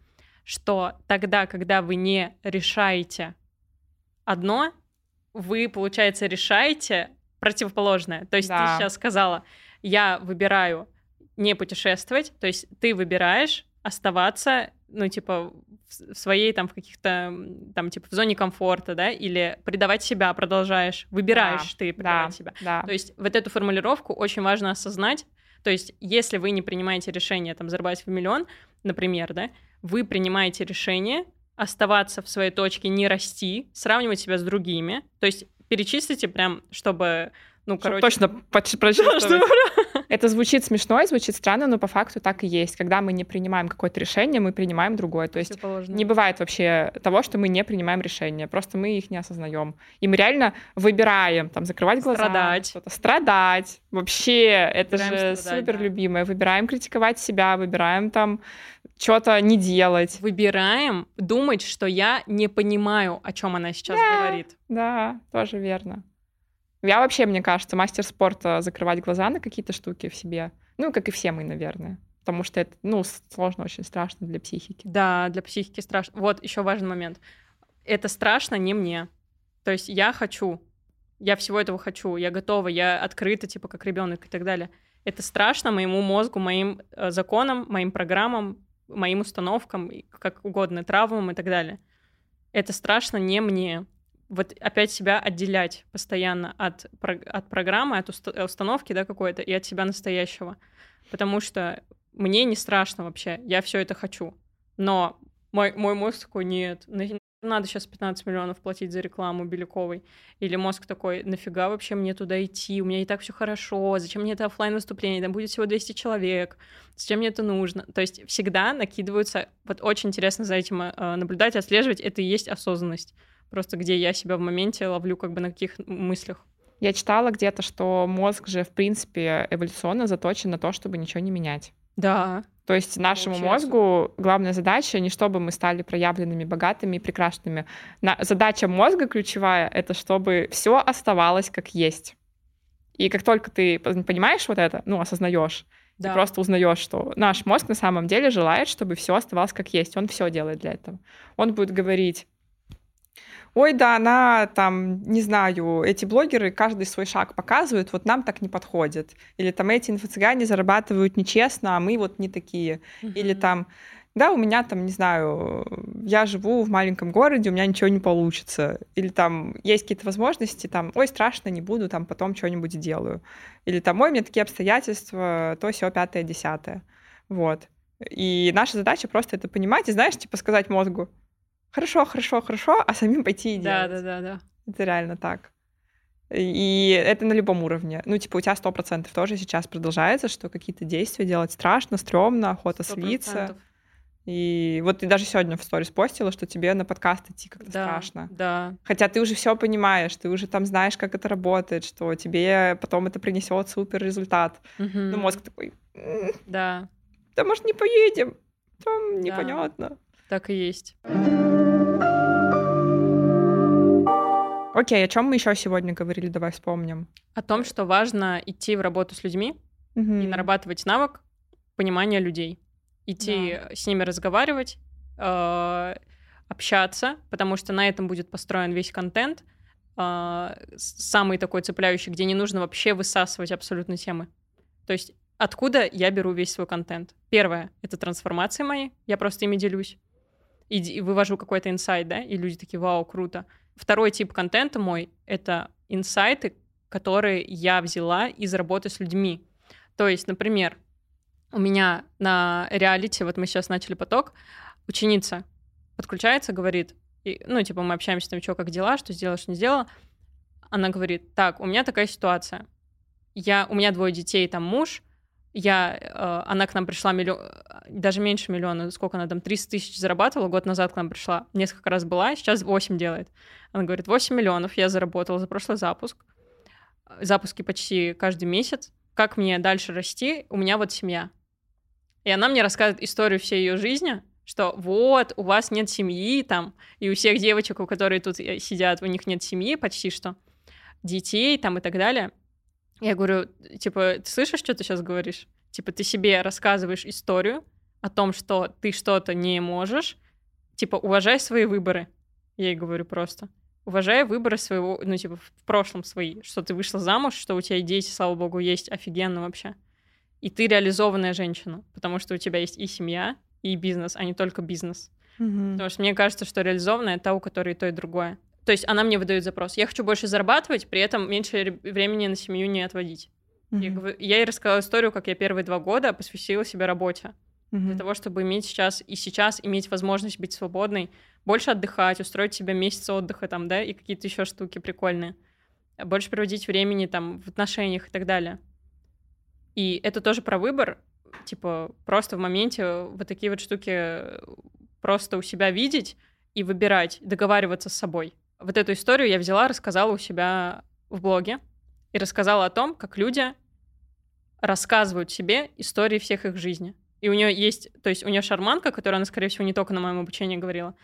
что тогда, когда вы не решаете одно, вы, получается, решаете противоположное. То есть да. ты сейчас сказала, я выбираю не путешествовать, то есть ты выбираешь оставаться, ну, типа, в своей там в каких-то там типа в зоне комфорта, да, или предавать себя продолжаешь, выбираешь да, ты предавать да, себя. Да. То есть вот эту формулировку очень важно осознать. То есть если вы не принимаете решение там зарабатывать в миллион, например, да, вы принимаете решение оставаться в своей точке, не расти, сравнивать себя с другими. То есть перечислите прям, чтобы, ну, короче... Точно прочувствовать. [LAUGHS] Это звучит смешно и звучит странно, но по факту так и есть. Когда мы не принимаем какое-то решение, мы принимаем другое. То есть не бывает вообще того, что мы не принимаем решения. Просто мы их не осознаем. И мы реально выбираем там закрывать глаза. Страдать. Страдать. Вообще, это выбираем же супер да. любимое. Выбираем критиковать себя, выбираем там что-то не делать. Выбираем думать, что я не понимаю, о чем она сейчас да, говорит. Да, тоже верно. Я вообще, мне кажется, мастер спорта закрывать глаза на какие-то штуки в себе. Ну, как и все мы, наверное. Потому что это, ну, сложно, очень страшно для психики. Да, для психики страшно. Вот еще важный момент. Это страшно не мне. То есть я хочу, я всего этого хочу, я готова, я открыта, типа, как ребенок и так далее. Это страшно моему мозгу, моим э, законам, моим программам, моим установкам, как угодно, травмам и так далее. Это страшно не мне вот опять себя отделять постоянно от, от программы, от установки, да, какой-то, и от себя настоящего. Потому что мне не страшно вообще, я все это хочу. Но мой, мой мозг такой, нет, надо сейчас 15 миллионов платить за рекламу Беляковой. Или мозг такой, нафига вообще мне туда идти? У меня и так все хорошо. Зачем мне это офлайн выступление? Там будет всего 200 человек. Зачем мне это нужно? То есть всегда накидываются... Вот очень интересно за этим э, наблюдать, отслеживать. Это и есть осознанность. Просто где я себя в моменте ловлю как бы на каких мыслях. Я читала где-то, что мозг же, в принципе, эволюционно заточен на то, чтобы ничего не менять. Да. То есть нашему Получается. мозгу главная задача не чтобы мы стали проявленными, богатыми и прекрасными. На, задача мозга ключевая — это чтобы все оставалось как есть. И как только ты понимаешь вот это, ну, осознаешь, да. ты просто узнаешь, что наш мозг на самом деле желает, чтобы все оставалось как есть. Он все делает для этого. Он будет говорить, ой, да, она там, не знаю, эти блогеры каждый свой шаг показывают, вот нам так не подходит. Или там эти инфо-цыгане зарабатывают нечестно, а мы вот не такие. Mm-hmm. Или там, да, у меня там, не знаю, я живу в маленьком городе, у меня ничего не получится. Или там есть какие-то возможности, там, ой, страшно, не буду, там потом что-нибудь делаю. Или там, ой, у меня такие обстоятельства, то все пятое, десятое. Вот. И наша задача просто это понимать и, знаешь, типа сказать мозгу, хорошо, хорошо, хорошо, а самим пойти и делать. Да, да, да, да. Это реально так. И это на любом уровне. Ну, типа, у тебя сто процентов тоже сейчас продолжается, что какие-то действия делать страшно, стрёмно, охота 100%. слиться. И вот ты даже сегодня в сторис постила, что тебе на подкаст идти как-то да, страшно. Да. Хотя ты уже все понимаешь, ты уже там знаешь, как это работает, что тебе потом это принесет супер результат. Угу. Ну, мозг такой. Да. Да, может, не поедем? Там непонятно. Да. Так и есть. Окей, о чем мы еще сегодня говорили? Давай вспомним. О том, что важно идти в работу с людьми угу. и нарабатывать навык понимания людей. Идти да. с ними разговаривать, э, общаться, потому что на этом будет построен весь контент. Э, самый такой цепляющий, где не нужно вообще высасывать абсолютно темы. То есть откуда я беру весь свой контент? Первое — это трансформации мои, я просто ими делюсь и, и вывожу какой-то инсайт, да, и люди такие, вау, круто. Второй тип контента мой — это инсайты, которые я взяла из работы с людьми. То есть, например, у меня на реалити, вот мы сейчас начали поток, ученица подключается, говорит, и, ну, типа, мы общаемся там, что, как дела, что сделала, что не сделала. Она говорит, так, у меня такая ситуация. Я, у меня двое детей, там муж, я, э, она к нам пришла миллион, даже меньше миллиона, сколько она там, 300 тысяч зарабатывала, год назад к нам пришла, несколько раз была, сейчас 8 делает. Она говорит, 8 миллионов я заработала за прошлый запуск, запуски почти каждый месяц, как мне дальше расти, у меня вот семья. И она мне рассказывает историю всей ее жизни, что вот, у вас нет семьи там, и у всех девочек, у которых тут э, сидят, у них нет семьи почти что, детей там и так далее. Я говорю, типа, ты слышишь, что ты сейчас говоришь? Типа, ты себе рассказываешь историю о том, что ты что-то не можешь. Типа, уважай свои выборы. Я ей говорю просто. Уважай выборы своего, ну, типа, в прошлом свои. Что ты вышла замуж, что у тебя и дети, слава богу, есть. Офигенно вообще. И ты реализованная женщина, потому что у тебя есть и семья, и бизнес, а не только бизнес. Mm-hmm. Потому что мне кажется, что реализованная — это та, у которой и то, и другое. То есть она мне выдает запрос. Я хочу больше зарабатывать, при этом меньше времени на семью не отводить. Mm-hmm. Я, ей рассказала историю, как я первые два года посвятила себя работе. Mm-hmm. Для того, чтобы иметь сейчас и сейчас иметь возможность быть свободной, больше отдыхать, устроить себе месяц отдыха там, да, и какие-то еще штуки прикольные. Больше проводить времени там в отношениях и так далее. И это тоже про выбор, типа просто в моменте вот такие вот штуки просто у себя видеть и выбирать, договариваться с собой. Вот эту историю я взяла, рассказала у себя в блоге и рассказала о том, как люди рассказывают себе истории всех их жизни. И у нее есть, то есть у нее шарманка, которая она, скорее всего, не только на моем обучении говорила.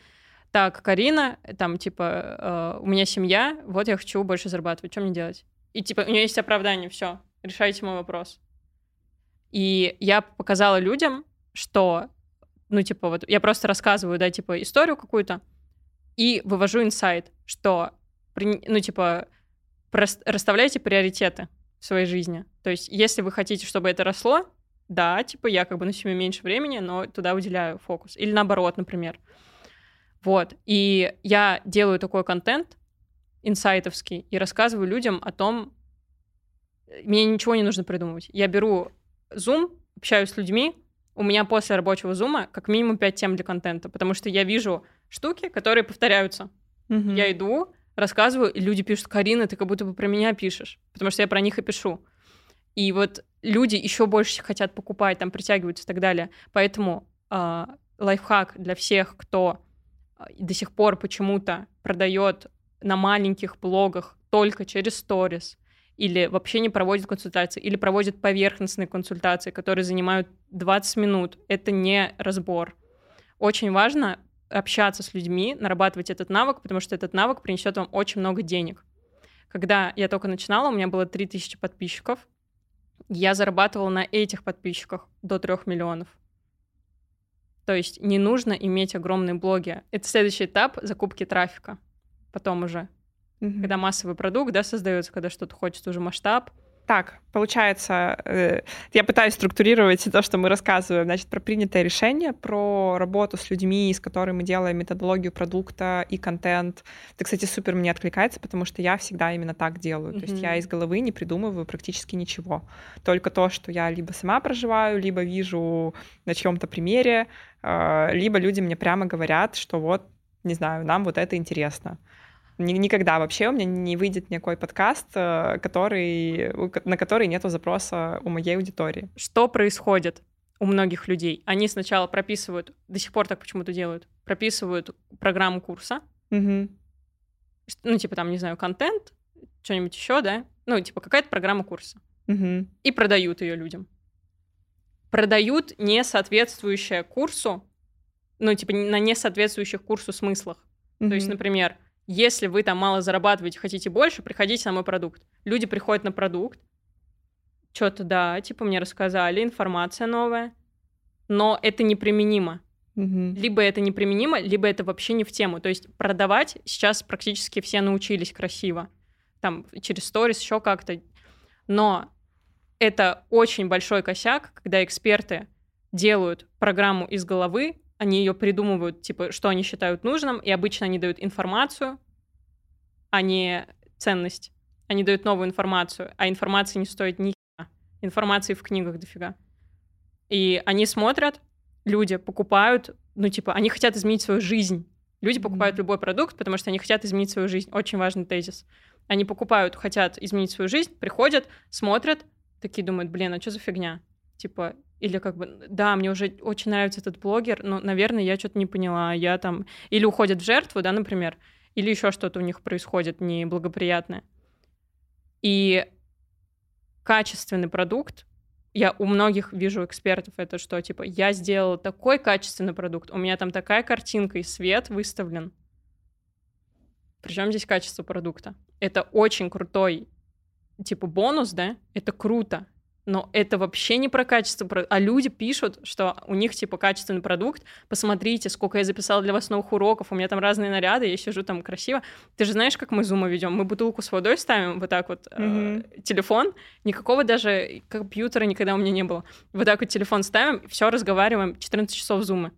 Так, Карина, там, типа, э, у меня семья, вот я хочу больше зарабатывать, что мне делать? И, типа, у нее есть оправдание, все, решайте мой вопрос. И я показала людям, что, ну, типа, вот я просто рассказываю, да, типа, историю какую-то и вывожу инсайт, что, ну, типа, расставляйте приоритеты в своей жизни. То есть, если вы хотите, чтобы это росло, да, типа, я как бы на себе меньше времени, но туда уделяю фокус. Или наоборот, например. Вот. И я делаю такой контент инсайтовский и рассказываю людям о том, мне ничего не нужно придумывать. Я беру Zoom, общаюсь с людьми, у меня после рабочего зума как минимум 5 тем для контента, потому что я вижу штуки, которые повторяются. Mm-hmm. Я иду, рассказываю, и люди пишут, Карина, ты как будто бы про меня пишешь, потому что я про них и пишу. И вот люди еще больше хотят покупать, там притягиваются и так далее. Поэтому э, лайфхак для всех, кто а, до сих пор почему-то продает на маленьких блогах только через сторис, или вообще не проводит консультации, или проводит поверхностные консультации, которые занимают 20 минут. Это не разбор. Очень важно общаться с людьми, нарабатывать этот навык, потому что этот навык принесет вам очень много денег. Когда я только начинала, у меня было 3000 подписчиков, я зарабатывала на этих подписчиках до 3 миллионов. То есть не нужно иметь огромные блоги. Это следующий этап закупки трафика. Потом уже Угу. Когда массовый продукт, да, создается, когда что-то хочет уже масштаб. Так, получается, э, я пытаюсь структурировать то, что мы рассказываем, значит, про принятое решение, про работу с людьми, с которыми мы делаем методологию продукта и контент. Это, кстати, супер мне откликается, потому что я всегда именно так делаю. Mm-hmm. То есть я из головы не придумываю практически ничего. Только то, что я либо сама проживаю, либо вижу на чьем-то примере, э, либо люди мне прямо говорят, что вот, не знаю, нам вот это интересно. Никогда вообще у меня не выйдет никакой подкаст, э, который, на который нету запроса у моей аудитории. Что происходит у многих людей? Они сначала прописывают, до сих пор так почему-то делают, прописывают программу курса, угу. ну, типа там, не знаю, контент, что-нибудь еще, да? Ну, типа какая-то программа курса. Угу. И продают ее людям. Продают не соответствующее курсу, ну, типа на несоответствующих курсу смыслах. Угу. То есть, например, если вы там мало зарабатываете, хотите больше, приходите на мой продукт. Люди приходят на продукт, что-то, да, типа мне рассказали, информация новая, но это неприменимо. Угу. Либо это неприменимо, либо это вообще не в тему. То есть продавать сейчас практически все научились красиво. Там через сторис еще как-то. Но это очень большой косяк, когда эксперты делают программу из головы, они ее придумывают, типа, что они считают нужным, и обычно они дают информацию, а не ценность. Они дают новую информацию, а информация не стоит ни хера. Информации в книгах дофига. И они смотрят, люди покупают, ну, типа, они хотят изменить свою жизнь. Люди покупают mm-hmm. любой продукт, потому что они хотят изменить свою жизнь. Очень важный тезис. Они покупают, хотят изменить свою жизнь, приходят, смотрят, такие думают, блин, а что за фигня? Типа, или как бы, да, мне уже очень нравится этот блогер, но, наверное, я что-то не поняла, я там... Или уходят в жертву, да, например, или еще что-то у них происходит неблагоприятное. И качественный продукт, я у многих вижу экспертов, это что, типа, я сделала такой качественный продукт, у меня там такая картинка и свет выставлен. Причем здесь качество продукта? Это очень крутой, типа, бонус, да? Это круто но это вообще не про качество, а люди пишут, что у них типа качественный продукт, посмотрите, сколько я записала для вас новых уроков, у меня там разные наряды, я сижу там красиво. Ты же знаешь, как мы зума ведем? Мы бутылку с водой ставим, вот так вот, mm-hmm. э, телефон, никакого даже компьютера никогда у меня не было. Вот так вот телефон ставим, все разговариваем, 14 часов зумы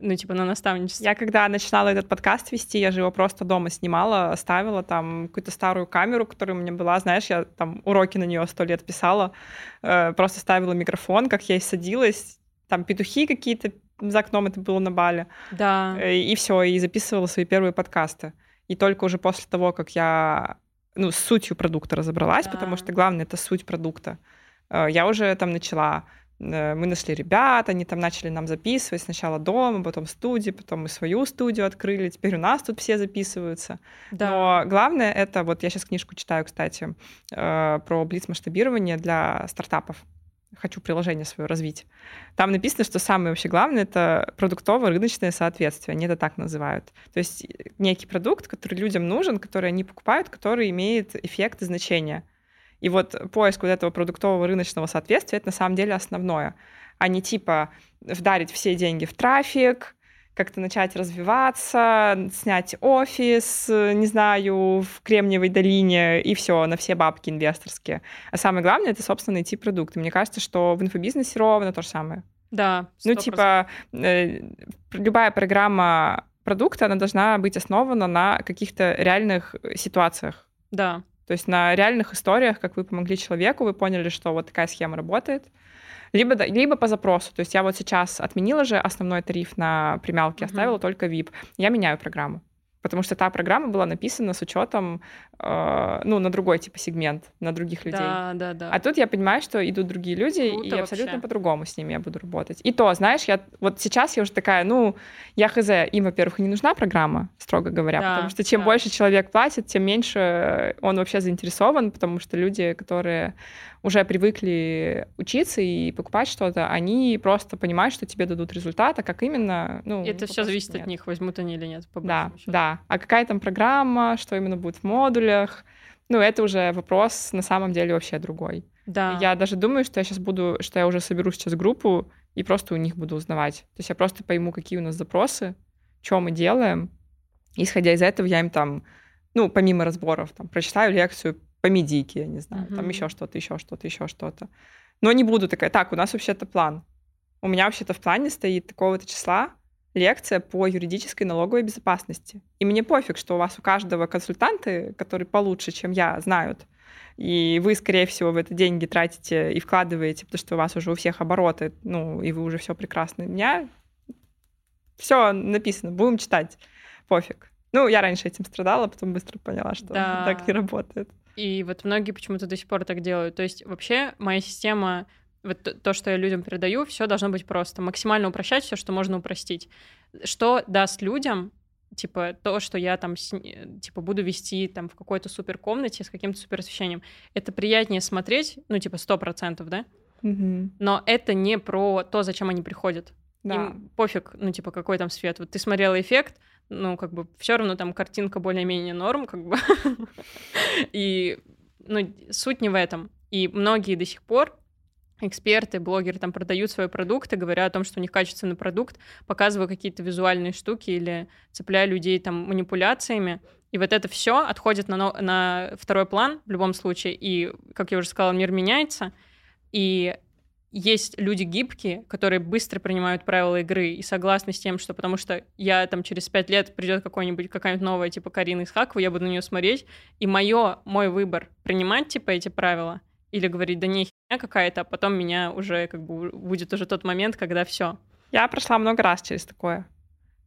ну, типа, на наставничество. Я когда начинала этот подкаст вести, я же его просто дома снимала, ставила там какую-то старую камеру, которая у меня была, знаешь, я там уроки на нее сто лет писала, э, просто ставила микрофон, как я и садилась, там петухи какие-то за окном, это было на Бале. Да. Э, и все, и записывала свои первые подкасты. И только уже после того, как я, ну, с сутью продукта разобралась, да. потому что главное — это суть продукта э, я уже там начала мы нашли ребят, они там начали нам записывать сначала дома, потом в студии, потом мы свою студию открыли, теперь у нас тут все записываются. Да. Но главное это, вот я сейчас книжку читаю, кстати, э, про блиц-масштабирование для стартапов. Хочу приложение свое развить. Там написано, что самое вообще главное — это продуктово-рыночное соответствие. Они это так называют. То есть э, некий продукт, который людям нужен, который они покупают, который имеет эффект и значение — и вот поиск вот этого продуктового рыночного соответствия — это на самом деле основное, а не типа вдарить все деньги в трафик, как-то начать развиваться, снять офис, не знаю, в Кремниевой долине, и все, на все бабки инвесторские. А самое главное — это, собственно, найти продукт. И мне кажется, что в инфобизнесе ровно то же самое. Да. 100%. Ну, типа, э, любая программа продукта, она должна быть основана на каких-то реальных ситуациях. Да. То есть на реальных историях, как вы помогли человеку, вы поняли, что вот такая схема работает. Либо, либо по запросу. То есть я вот сейчас отменила же основной тариф на премиалки, оставила mm-hmm. только VIP. Я меняю программу потому что та программа была написана с учетом, э, ну, на другой типа сегмент, на других людей. Да, да, да. А тут я понимаю, что идут другие люди, Круто и абсолютно по-другому с ними я буду работать. И то, знаешь, я вот сейчас я уже такая, ну, я хз, им, во-первых, не нужна программа, строго говоря, да, потому что чем да. больше человек платит, тем меньше он вообще заинтересован, потому что люди, которые уже привыкли учиться и покупать что-то, они просто понимают, что тебе дадут результат, а как именно, ну... Это все зависит нет. от них, возьмут они или нет. Да, счету. да. А какая там программа, что именно будет в модулях, ну, это уже вопрос на самом деле вообще другой. Да. Я даже думаю, что я сейчас буду, что я уже соберу сейчас группу и просто у них буду узнавать. То есть я просто пойму, какие у нас запросы, что мы делаем. Исходя из этого, я им там, ну, помимо разборов, там, прочитаю лекцию по медике, я не знаю, mm-hmm. там еще что-то, еще что-то, еще что-то. Но не буду такая, так, у нас вообще-то план. У меня вообще-то в плане стоит такого-то числа лекция по юридической налоговой безопасности. И мне пофиг, что у вас у каждого консультанты, которые получше, чем я, знают. И вы, скорее всего, в это деньги тратите и вкладываете, потому что у вас уже у всех обороты, ну, и вы уже все прекрасно. У меня все написано, будем читать. Пофиг. Ну, я раньше этим страдала, потом быстро поняла, что да. [LAUGHS] так не работает. И вот многие почему-то до сих пор так делают. То есть вообще моя система, вот то, что я людям передаю, все должно быть просто. Максимально упрощать все, что можно упростить. Что даст людям типа то, что я там типа буду вести там в какой-то супер комнате с каким-то супер освещением, это приятнее смотреть, ну типа сто процентов, да? Угу. Но это не про то, зачем они приходят. Да. Им пофиг, ну типа какой там свет. Вот ты смотрела эффект, ну, как бы, все равно там картинка более-менее норм, как бы. [LAUGHS] И, ну, суть не в этом. И многие до сих пор эксперты, блогеры там продают свои продукты, говоря о том, что у них качественный продукт, показывая какие-то визуальные штуки или цепляя людей там манипуляциями. И вот это все отходит на, на второй план в любом случае. И, как я уже сказала, мир меняется. И есть люди гибкие, которые быстро принимают правила игры и согласны с тем, что потому что я там через пять лет придет какой-нибудь какая-нибудь новая типа Карина из Хакова, я буду на нее смотреть, и мое, мой выбор принимать типа эти правила или говорить, да не херня какая-то, а потом меня уже как бы будет уже тот момент, когда все. Я прошла много раз через такое.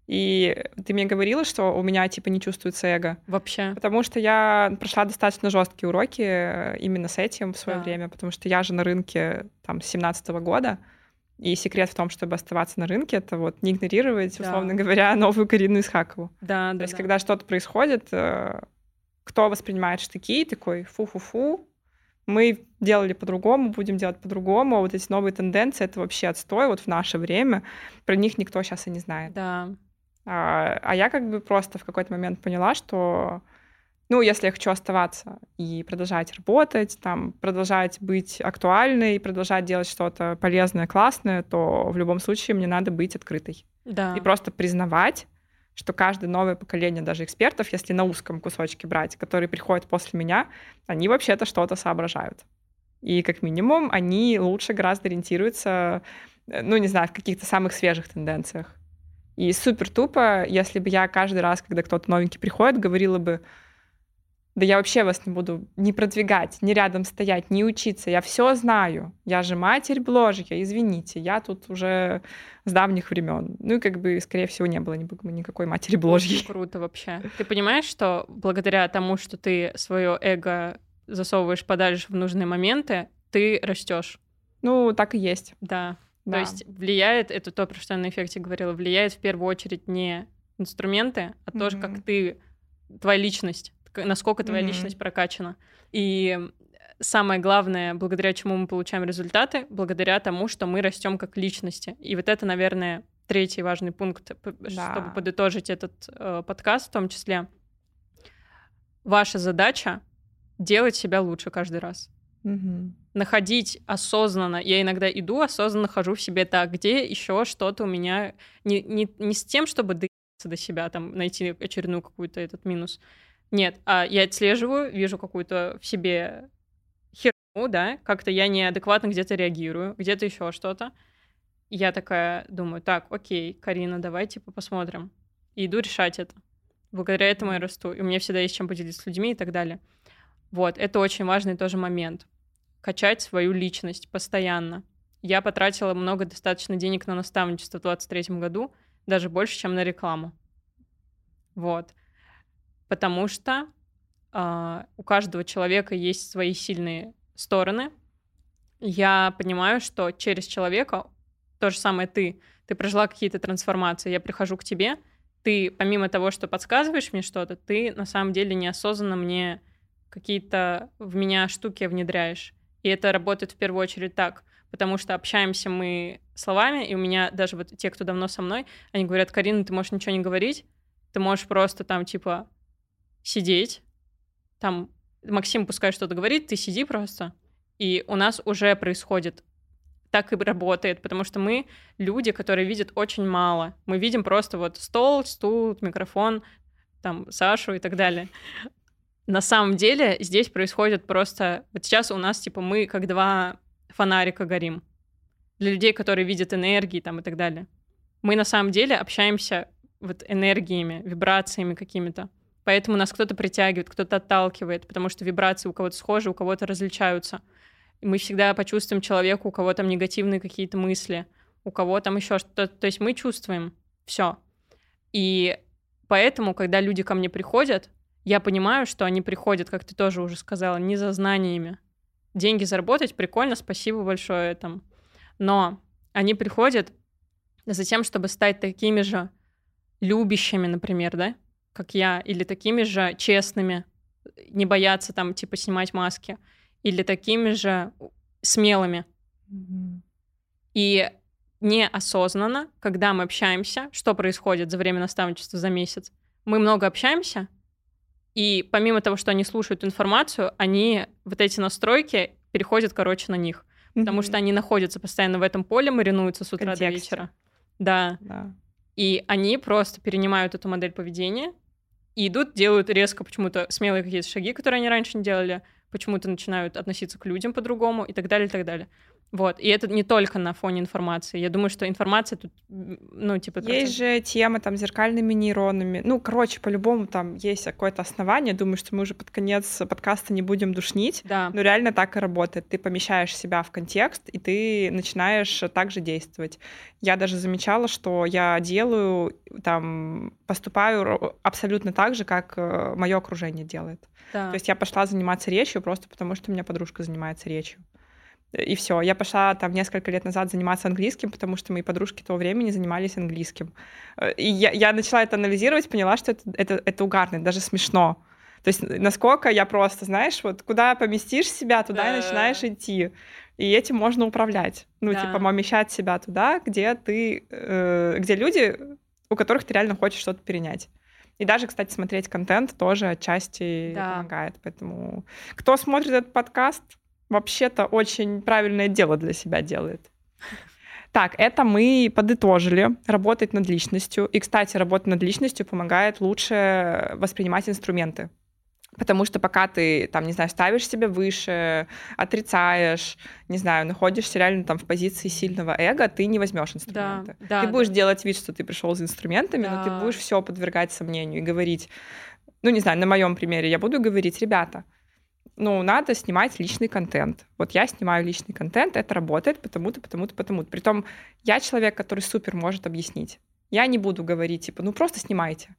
И ты мне говорила, что у меня типа не чувствуется эго. Вообще. Потому что я прошла достаточно жесткие уроки э, именно с этим в свое да. время, потому что я же на рынке там с 17 -го года. И секрет в том, чтобы оставаться на рынке, это вот не игнорировать, да. условно говоря, [LAUGHS] новую Карину Исхакову. Да, То да. есть, да. когда что-то происходит, э, кто воспринимает штыки, такой фу-фу-фу, мы делали по-другому, будем делать по-другому, а вот эти новые тенденции — это вообще отстой вот в наше время. Про них никто сейчас и не знает. Да. А, а я как бы просто в какой-то момент поняла, что, ну, если я хочу оставаться и продолжать работать, там, продолжать быть актуальной, продолжать делать что-то полезное, классное, то в любом случае мне надо быть открытой. Да. И просто признавать, что каждое новое поколение даже экспертов, если на узком кусочке брать, которые приходят после меня, они вообще-то что-то соображают. И как минимум они лучше гораздо ориентируются, э, ну, не знаю, в каких-то самых свежих тенденциях. И супер тупо, если бы я каждый раз, когда кто-то новенький приходит, говорила бы, да я вообще вас не буду не продвигать, не рядом стоять, не учиться. Я все знаю. Я же матерь Бложья, извините. Я тут уже с давних времен. Ну и как бы, скорее всего, не было никакой матери Бложьей. Круто вообще. Ты понимаешь, что благодаря тому, что ты свое эго засовываешь подальше в нужные моменты, ты растешь. Ну, так и есть. Да. Да. То есть влияет, это то, про что я на эффекте говорила, влияет в первую очередь не инструменты, а Мгм. как ты, твоя личность, насколько твоя Мгм. личность прокачана. И самое главное, благодаря чему мы получаем результаты, благодаря тому, что мы растем как личности. И вот это, наверное, третий важный пункт, Да. чтобы подытожить этот э, подкаст в том числе. Ваша задача делать себя лучше каждый раз Мгм. находить осознанно. Я иногда иду, осознанно хожу в себе так, где еще что-то у меня не, не, не с тем, чтобы доебаться до себя, там, найти очередную какую-то этот минус. Нет, а я отслеживаю, вижу какую-то в себе херню, да, как-то я неадекватно где-то реагирую, где-то еще что-то. Я такая думаю, так, окей, Карина, давай, типа, посмотрим. И иду решать это. Благодаря этому я расту. И у меня всегда есть чем поделиться с людьми и так далее. Вот, это очень важный тоже момент качать свою личность постоянно. Я потратила много достаточно денег на наставничество в 2023 году, даже больше, чем на рекламу. Вот. Потому что а, у каждого человека есть свои сильные стороны. Я понимаю, что через человека, то же самое ты, ты прожила какие-то трансформации, я прихожу к тебе, ты помимо того, что подсказываешь мне что-то, ты на самом деле неосознанно мне какие-то в меня штуки внедряешь. И это работает в первую очередь так, потому что общаемся мы словами, и у меня даже вот те, кто давно со мной, они говорят, Карина, ты можешь ничего не говорить, ты можешь просто там типа сидеть, там Максим пускай что-то говорит, ты сиди просто, и у нас уже происходит так и работает, потому что мы люди, которые видят очень мало. Мы видим просто вот стол, стул, микрофон, там Сашу и так далее. На самом деле здесь происходит просто... Вот сейчас у нас, типа, мы как два фонарика горим. Для людей, которые видят энергии там и так далее. Мы на самом деле общаемся вот энергиями, вибрациями какими-то. Поэтому нас кто-то притягивает, кто-то отталкивает, потому что вибрации у кого-то схожи, у кого-то различаются. И мы всегда почувствуем человека, у кого там негативные какие-то мысли, у кого там еще что-то. То есть мы чувствуем все. И поэтому, когда люди ко мне приходят, я понимаю, что они приходят, как ты тоже уже сказала, не за знаниями. Деньги заработать прикольно, спасибо большое там. Но они приходят за тем, чтобы стать такими же любящими, например, да, как я, или такими же честными, не бояться там, типа, снимать маски, или такими же смелыми. И неосознанно, когда мы общаемся, что происходит за время наставничества за месяц? Мы много общаемся, и помимо того, что они слушают информацию, они вот эти настройки переходят, короче, на них. Потому Мгм. что они находятся постоянно в этом поле, маринуются с утра до контексте. вечера. Да. Да. И они просто перенимают эту модель поведения и идут, делают резко почему-то смелые какие-то шаги, которые они раньше не делали, почему-то начинают относиться к людям по-другому и так далее, и так далее. Вот. И это не только на фоне информации. Я думаю, что информация тут, ну, типа... Есть же темы там зеркальными нейронами. Ну, короче, по-любому там есть какое-то основание. Думаю, что мы уже под конец подкаста не будем душнить. Да. Но реально так и работает. Ты помещаешь себя в контекст, и ты начинаешь так же действовать. Я даже замечала, что я делаю, там, поступаю абсолютно так же, как мое окружение делает. да. То есть я пошла заниматься речью просто потому, что у меня подружка занимается речью. И все. Я пошла там несколько лет назад заниматься английским, потому что мои подружки того времени занимались английским. Э, И я, я начала это анализировать, поняла, что это, это, это угарно, это даже смешно. То есть насколько я просто, знаешь, вот куда поместишь себя, туда и начинаешь идти. И этим можно управлять. Ну, Да. типа, помещать себя туда, где ты, э, где люди, у которых ты реально хочешь что-то перенять. И даже, кстати, смотреть контент тоже отчасти Да. помогает. Поэтому кто смотрит этот подкаст, вообще-то очень правильное дело для себя делает. Так, это мы подытожили. Работать над личностью. И, кстати, работа над личностью помогает лучше воспринимать инструменты. Потому что пока ты, там, не знаю, ставишь себя выше, отрицаешь, не знаю, находишься реально там в позиции сильного эго, ты не возьмешь инструменты. да, ты да. будешь делать вид, что ты пришел с инструментами, но ты Да. будешь все подвергать сомнению и говорить, ну, не знаю, на моем примере я буду говорить, ребята, ну, надо снимать личный контент. Вот я снимаю личный контент, это работает потому-то, потому-то, потому-то. Притом я человек, который супер может объяснить. Я не буду говорить, типа, ну, просто снимайте.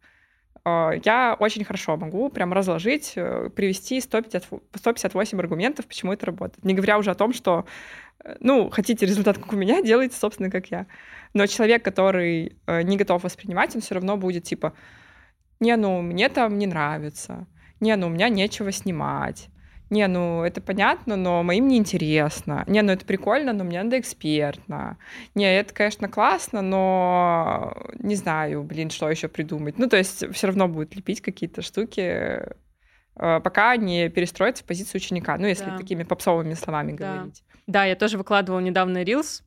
э, я очень хорошо могу прям разложить, э, привести 150, 158 аргументов, почему это работает. Не говоря уже о том, что, ну, хотите результат, как у меня, [LAUGHS] делайте, собственно, как я. Но человек, который не готов воспринимать, он все равно будет типа, не, ну, мне там не нравится, не, ну, у меня нечего снимать, не, ну это понятно, но моим не интересно. Не, ну это прикольно, но мне надо экспертно. Не, это, конечно, классно, но не знаю, блин, что еще придумать. Ну, то есть все равно будет лепить какие-то штуки, э, пока не перестроиться в позицию ученика. Ну, если да. такими попсовыми словами да. говорить. Да, я тоже выкладывала недавно Reels.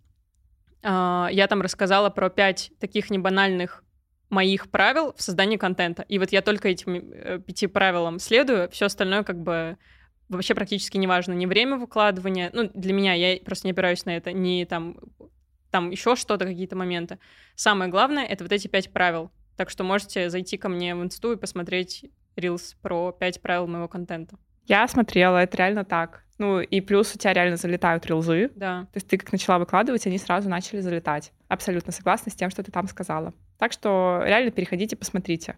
А, я там рассказала про пять таких небанальных моих правил в создании контента. И вот я только этим э, пяти правилам следую, все остальное как бы вообще практически не важно ни время выкладывания, ну, для меня, я просто не опираюсь на это, ни там, там еще что-то, какие-то моменты. Самое главное — это вот эти пять правил. Так что можете зайти ко мне в инсту и посмотреть рилс про пять правил моего контента. Я смотрела, это реально так. Ну, и плюс у тебя реально залетают рилзы. Да. То есть ты как начала выкладывать, они сразу начали залетать. Абсолютно согласна с тем, что ты там сказала. Так что реально переходите, посмотрите.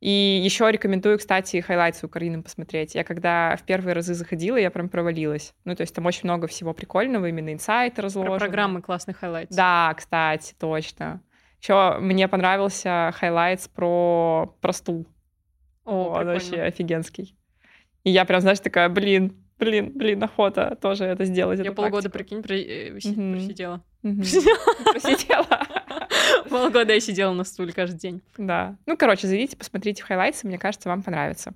И еще рекомендую, кстати, highlight ы у Карины посмотреть. Я когда в первые разы заходила, я прям провалилась. Ну, то есть там очень много всего прикольного, именно инсайты разложены. Про программы классных highlights. Да, кстати, точно. Еще мне понравился highlights про, про стул. О, Он вообще офигенский. И я прям, знаешь, такая, блин, блин, блин, охота тоже это сделать. Я полгода, прикинь, э, просидела. [LAUGHS] Просидела. [LAUGHS] Полгода я сидела на стуле каждый день. Да. Ну, короче, зайдите, посмотрите в мне кажется, вам понравится.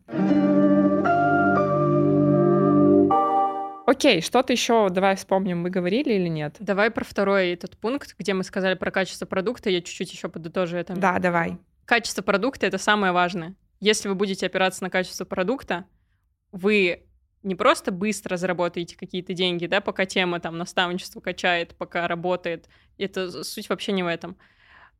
Окей, что-то еще давай вспомним, мы говорили или нет? Давай про второй этот пункт, где мы сказали про качество продукта, я чуть-чуть еще подытожу это. Да, давай. Качество продукта — это самое важное. Если вы будете опираться на качество продукта, вы не просто быстро заработаете какие-то деньги, да, пока тема там наставничество качает, пока работает. Это суть вообще не в этом.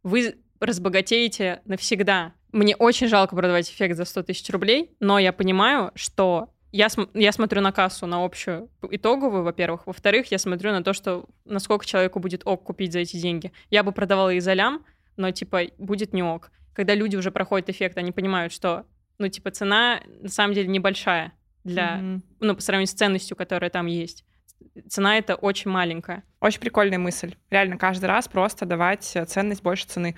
Вы разбогатеете навсегда. Мне очень жалко продавать эффект за 100 тысяч рублей, но я понимаю, что я, см- я смотрю на кассу, на общую итоговую, во-первых. Во-вторых, я смотрю на то, что насколько человеку будет ок купить за эти деньги. Я бы продавала их за лям, но, типа, будет не ок. Когда люди уже проходят эффект, они понимают, что, ну, типа, цена на самом деле небольшая для, mm-hmm. ну, по сравнению с ценностью, которая там есть. Цена это очень маленькая. Очень прикольная мысль. Реально каждый раз просто давать э, ценность больше цены.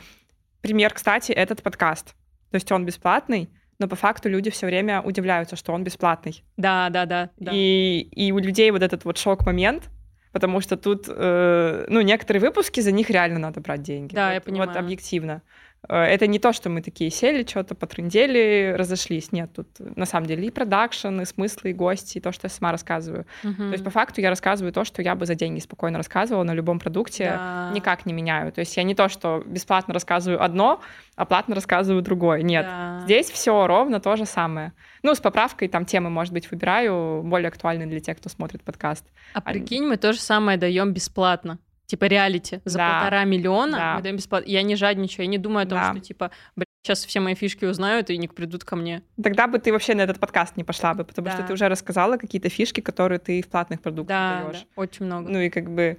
Пример, кстати, этот подкаст. То есть он бесплатный, но по факту люди все время удивляются, что он бесплатный. Да, да, да. да. И, и у людей вот этот вот шок-момент, потому что тут, э, ну, некоторые выпуски, за них реально надо брать деньги. Да, вот, я понимаю. Вот объективно. Э, это не то, что мы такие сели, что-то потрындели, разошлись. Нет, тут на самом деле и продакшн, и смыслы, и гости, и то, что я сама рассказываю. Угу. То есть по факту я рассказываю то, что я бы за деньги спокойно рассказывала на любом продукте, да. никак не меняю. То есть я не то, что бесплатно рассказываю одно, а платно рассказываю другое. Нет, да. здесь все ровно то же самое. Ну, с поправкой там темы, может быть, выбираю более актуальные для тех, кто смотрит подкаст. А прикинь, мы то же самое даем бесплатно типа реалити за да. полтора миллиона, да. мы даем бесплатно. Я не жадничаю, я не думаю о том, да. что типа, блин, сейчас все мои фишки узнают и не придут ко мне. Тогда бы ты вообще на этот подкаст не пошла бы, потому да. что ты уже рассказала какие-то фишки, которые ты в платных продуктах да, даешь. Да, очень много. Ну и как бы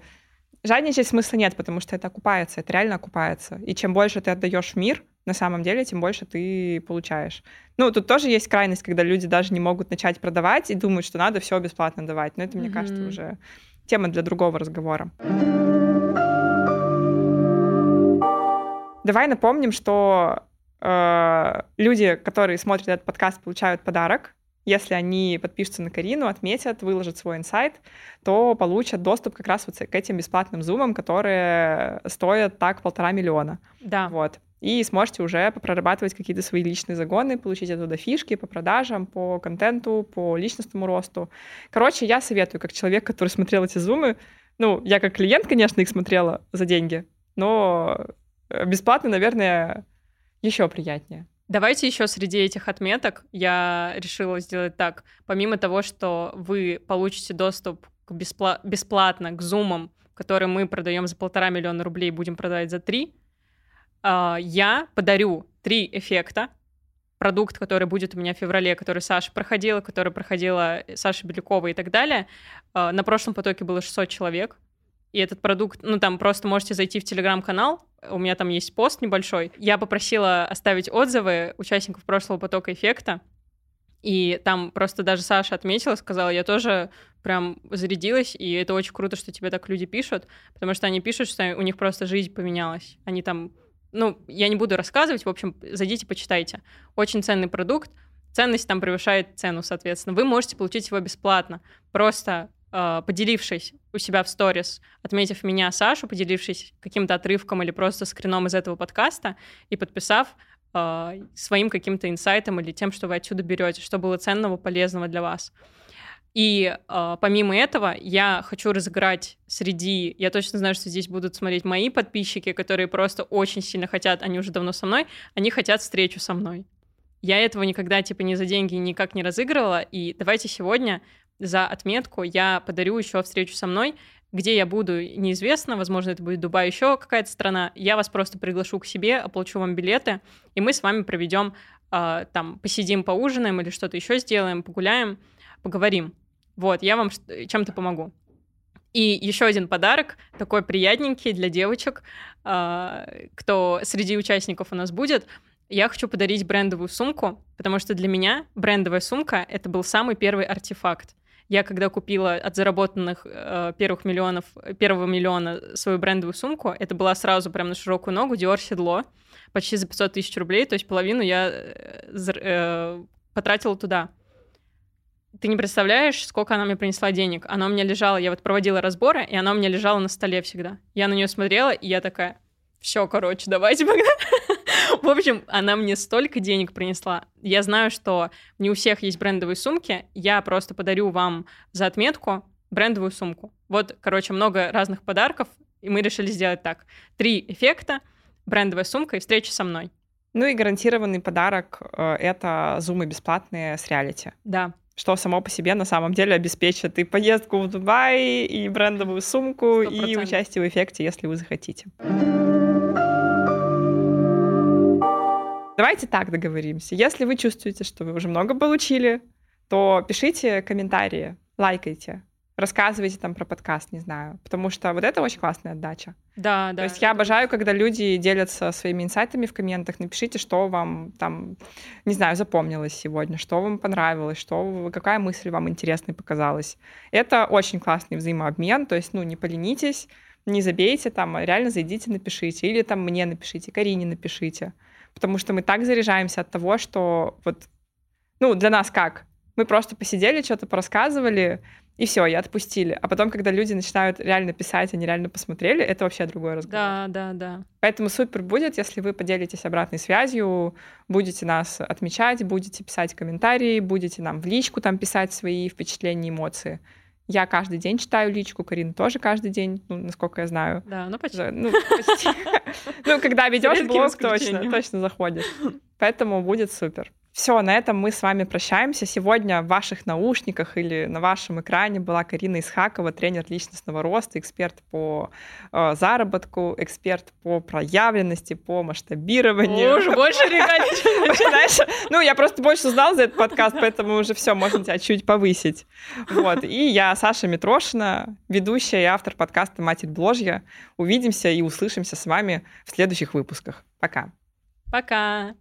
жадничать смысла нет, потому что это окупается, это реально окупается. И чем больше ты отдаешь в мир, на самом деле, тем больше ты получаешь. Ну, тут тоже есть крайность, когда люди даже не могут начать продавать и думают, что надо все бесплатно давать. Но это, мне mm-hmm. кажется, уже тема для другого разговора. Давай напомним, что э, люди, которые смотрят этот подкаст, получают подарок. Если они подпишутся на Карину, отметят, выложат свой инсайт, то получат доступ как раз вот к этим бесплатным зумам, которые стоят так полтора миллиона. Да. Вот. И сможете уже прорабатывать какие-то свои личные загоны, получить оттуда фишки по продажам, по контенту, по личностному росту. Короче, я советую, как человек, который смотрел эти зумы, ну, я как клиент, конечно, их смотрела за деньги, но Э, бесплатно, наверное, еще приятнее. Давайте еще среди этих отметок я решила сделать так. Помимо того, что вы получите доступ к беспла- бесплатно к зумам, которые мы продаем за полтора миллиона рублей, будем продавать за три, а, я подарю три эффекта. Продукт, который будет у меня в феврале, который Саша проходила, который проходила Саша Белякова и так далее. А, на прошлом потоке было 600 человек. и этот продукт, ну, там просто можете зайти в телеграм-канал, у меня там есть пост небольшой. Я попросила оставить отзывы участников прошлого потока эффекта, и там просто даже Саша отметила, сказала, я тоже прям зарядилась, и это очень круто, что тебе так люди пишут, потому что они пишут, что у них просто жизнь поменялась. Они там, ну, я не буду рассказывать, в общем, зайдите, почитайте. Очень ценный продукт, ценность там превышает цену, соответственно. Вы можете получить его бесплатно, просто э, поделившись у себя в сторис, отметив меня, Сашу, поделившись каким-то отрывком или просто скрином из этого подкаста и подписав э, своим каким-то инсайтом или тем, что вы отсюда берете, что было ценного, полезного для вас. И э, помимо этого, я хочу разыграть среди... Я точно знаю, что здесь будут смотреть мои подписчики, которые просто очень сильно хотят, они уже давно со мной, они хотят встречу со мной. Я этого никогда, типа, ни за деньги никак не разыгрывала, и давайте сегодня за отметку я подарю еще встречу со мной, где я буду, неизвестно, возможно, это будет Дубай, еще какая-то страна. Я вас просто приглашу к себе, оплачу вам билеты, и мы с вами проведем, э, там, посидим, поужинаем или что-то еще сделаем, погуляем, поговорим. Вот, я вам чем-то помогу. И еще один подарок, такой приятненький для девочек, а, кто среди участников у нас будет. Я хочу подарить брендовую сумку, потому что для меня брендовая сумка — это был самый первый артефакт. Я когда купила от заработанных э, первых миллионов, первого миллиона свою брендовую сумку, это была сразу прям на широкую ногу Dior седло, почти за 500 тысяч рублей, то есть половину я э, э, потратила туда ты не представляешь, сколько она мне принесла денег. Она у меня лежала, я вот проводила разборы, и она у меня лежала на столе всегда. Я на нее смотрела, и я такая, все, короче, давайте погнали. [LAUGHS] В общем, она мне столько денег принесла. Я знаю, что не у всех есть брендовые сумки. Я просто подарю вам за отметку брендовую сумку. Вот, короче, много разных подарков, и мы решили сделать так. Три эффекта, брендовая сумка и встреча со мной. Ну и гарантированный подарок э, — это зумы бесплатные с реалити. Да что само по себе на самом деле обеспечит и поездку в Дубай, и брендовую сумку, 100%. и участие в эффекте, если вы захотите. Давайте так договоримся. Если вы чувствуете, что вы уже много получили, то пишите комментарии, лайкайте, рассказывайте там про подкаст, не знаю. Потому что вот это очень классная отдача. Да, да. То есть я обожаю, когда люди делятся своими инсайтами в комментах. Напишите, что вам там, не знаю, запомнилось сегодня, что вам понравилось, что, какая мысль вам интересной показалась. Это очень классный взаимообмен. То есть, ну, не поленитесь, не забейте, там, реально зайдите, напишите. Или там мне напишите, Карине напишите. Потому что мы так заряжаемся от того, что вот, ну, для нас как? Мы просто посидели, что-то порассказывали, и все, и отпустили. А потом, когда люди начинают реально писать, они реально посмотрели, это вообще другой разговор. Да, да, да. Поэтому супер будет, если вы поделитесь обратной связью, будете нас отмечать, будете писать комментарии, будете нам в личку там писать свои впечатления, эмоции. Я каждый день читаю личку, Карина тоже каждый день, ну, насколько я знаю. Да, ну почти. Ну, почти. [LAUGHS] Ну, когда ведешь блог, точно, точно заходишь. Поэтому будет супер. Все, на этом мы с вами прощаемся. Сегодня в ваших наушниках или на вашем экране была Карина Исхакова, тренер личностного роста, эксперт по э, заработку, эксперт по проявленности, по масштабированию. Уже больше [LAUGHS] начинаешь. Ну, я просто больше узнал за этот подкаст, поэтому уже все, можно тебя чуть повысить. Вот. И я Саша Митрошина, ведущая и автор подкаста «Матерь Бложья». Увидимся и услышимся с вами в следующих выпусках. Пока. Пока.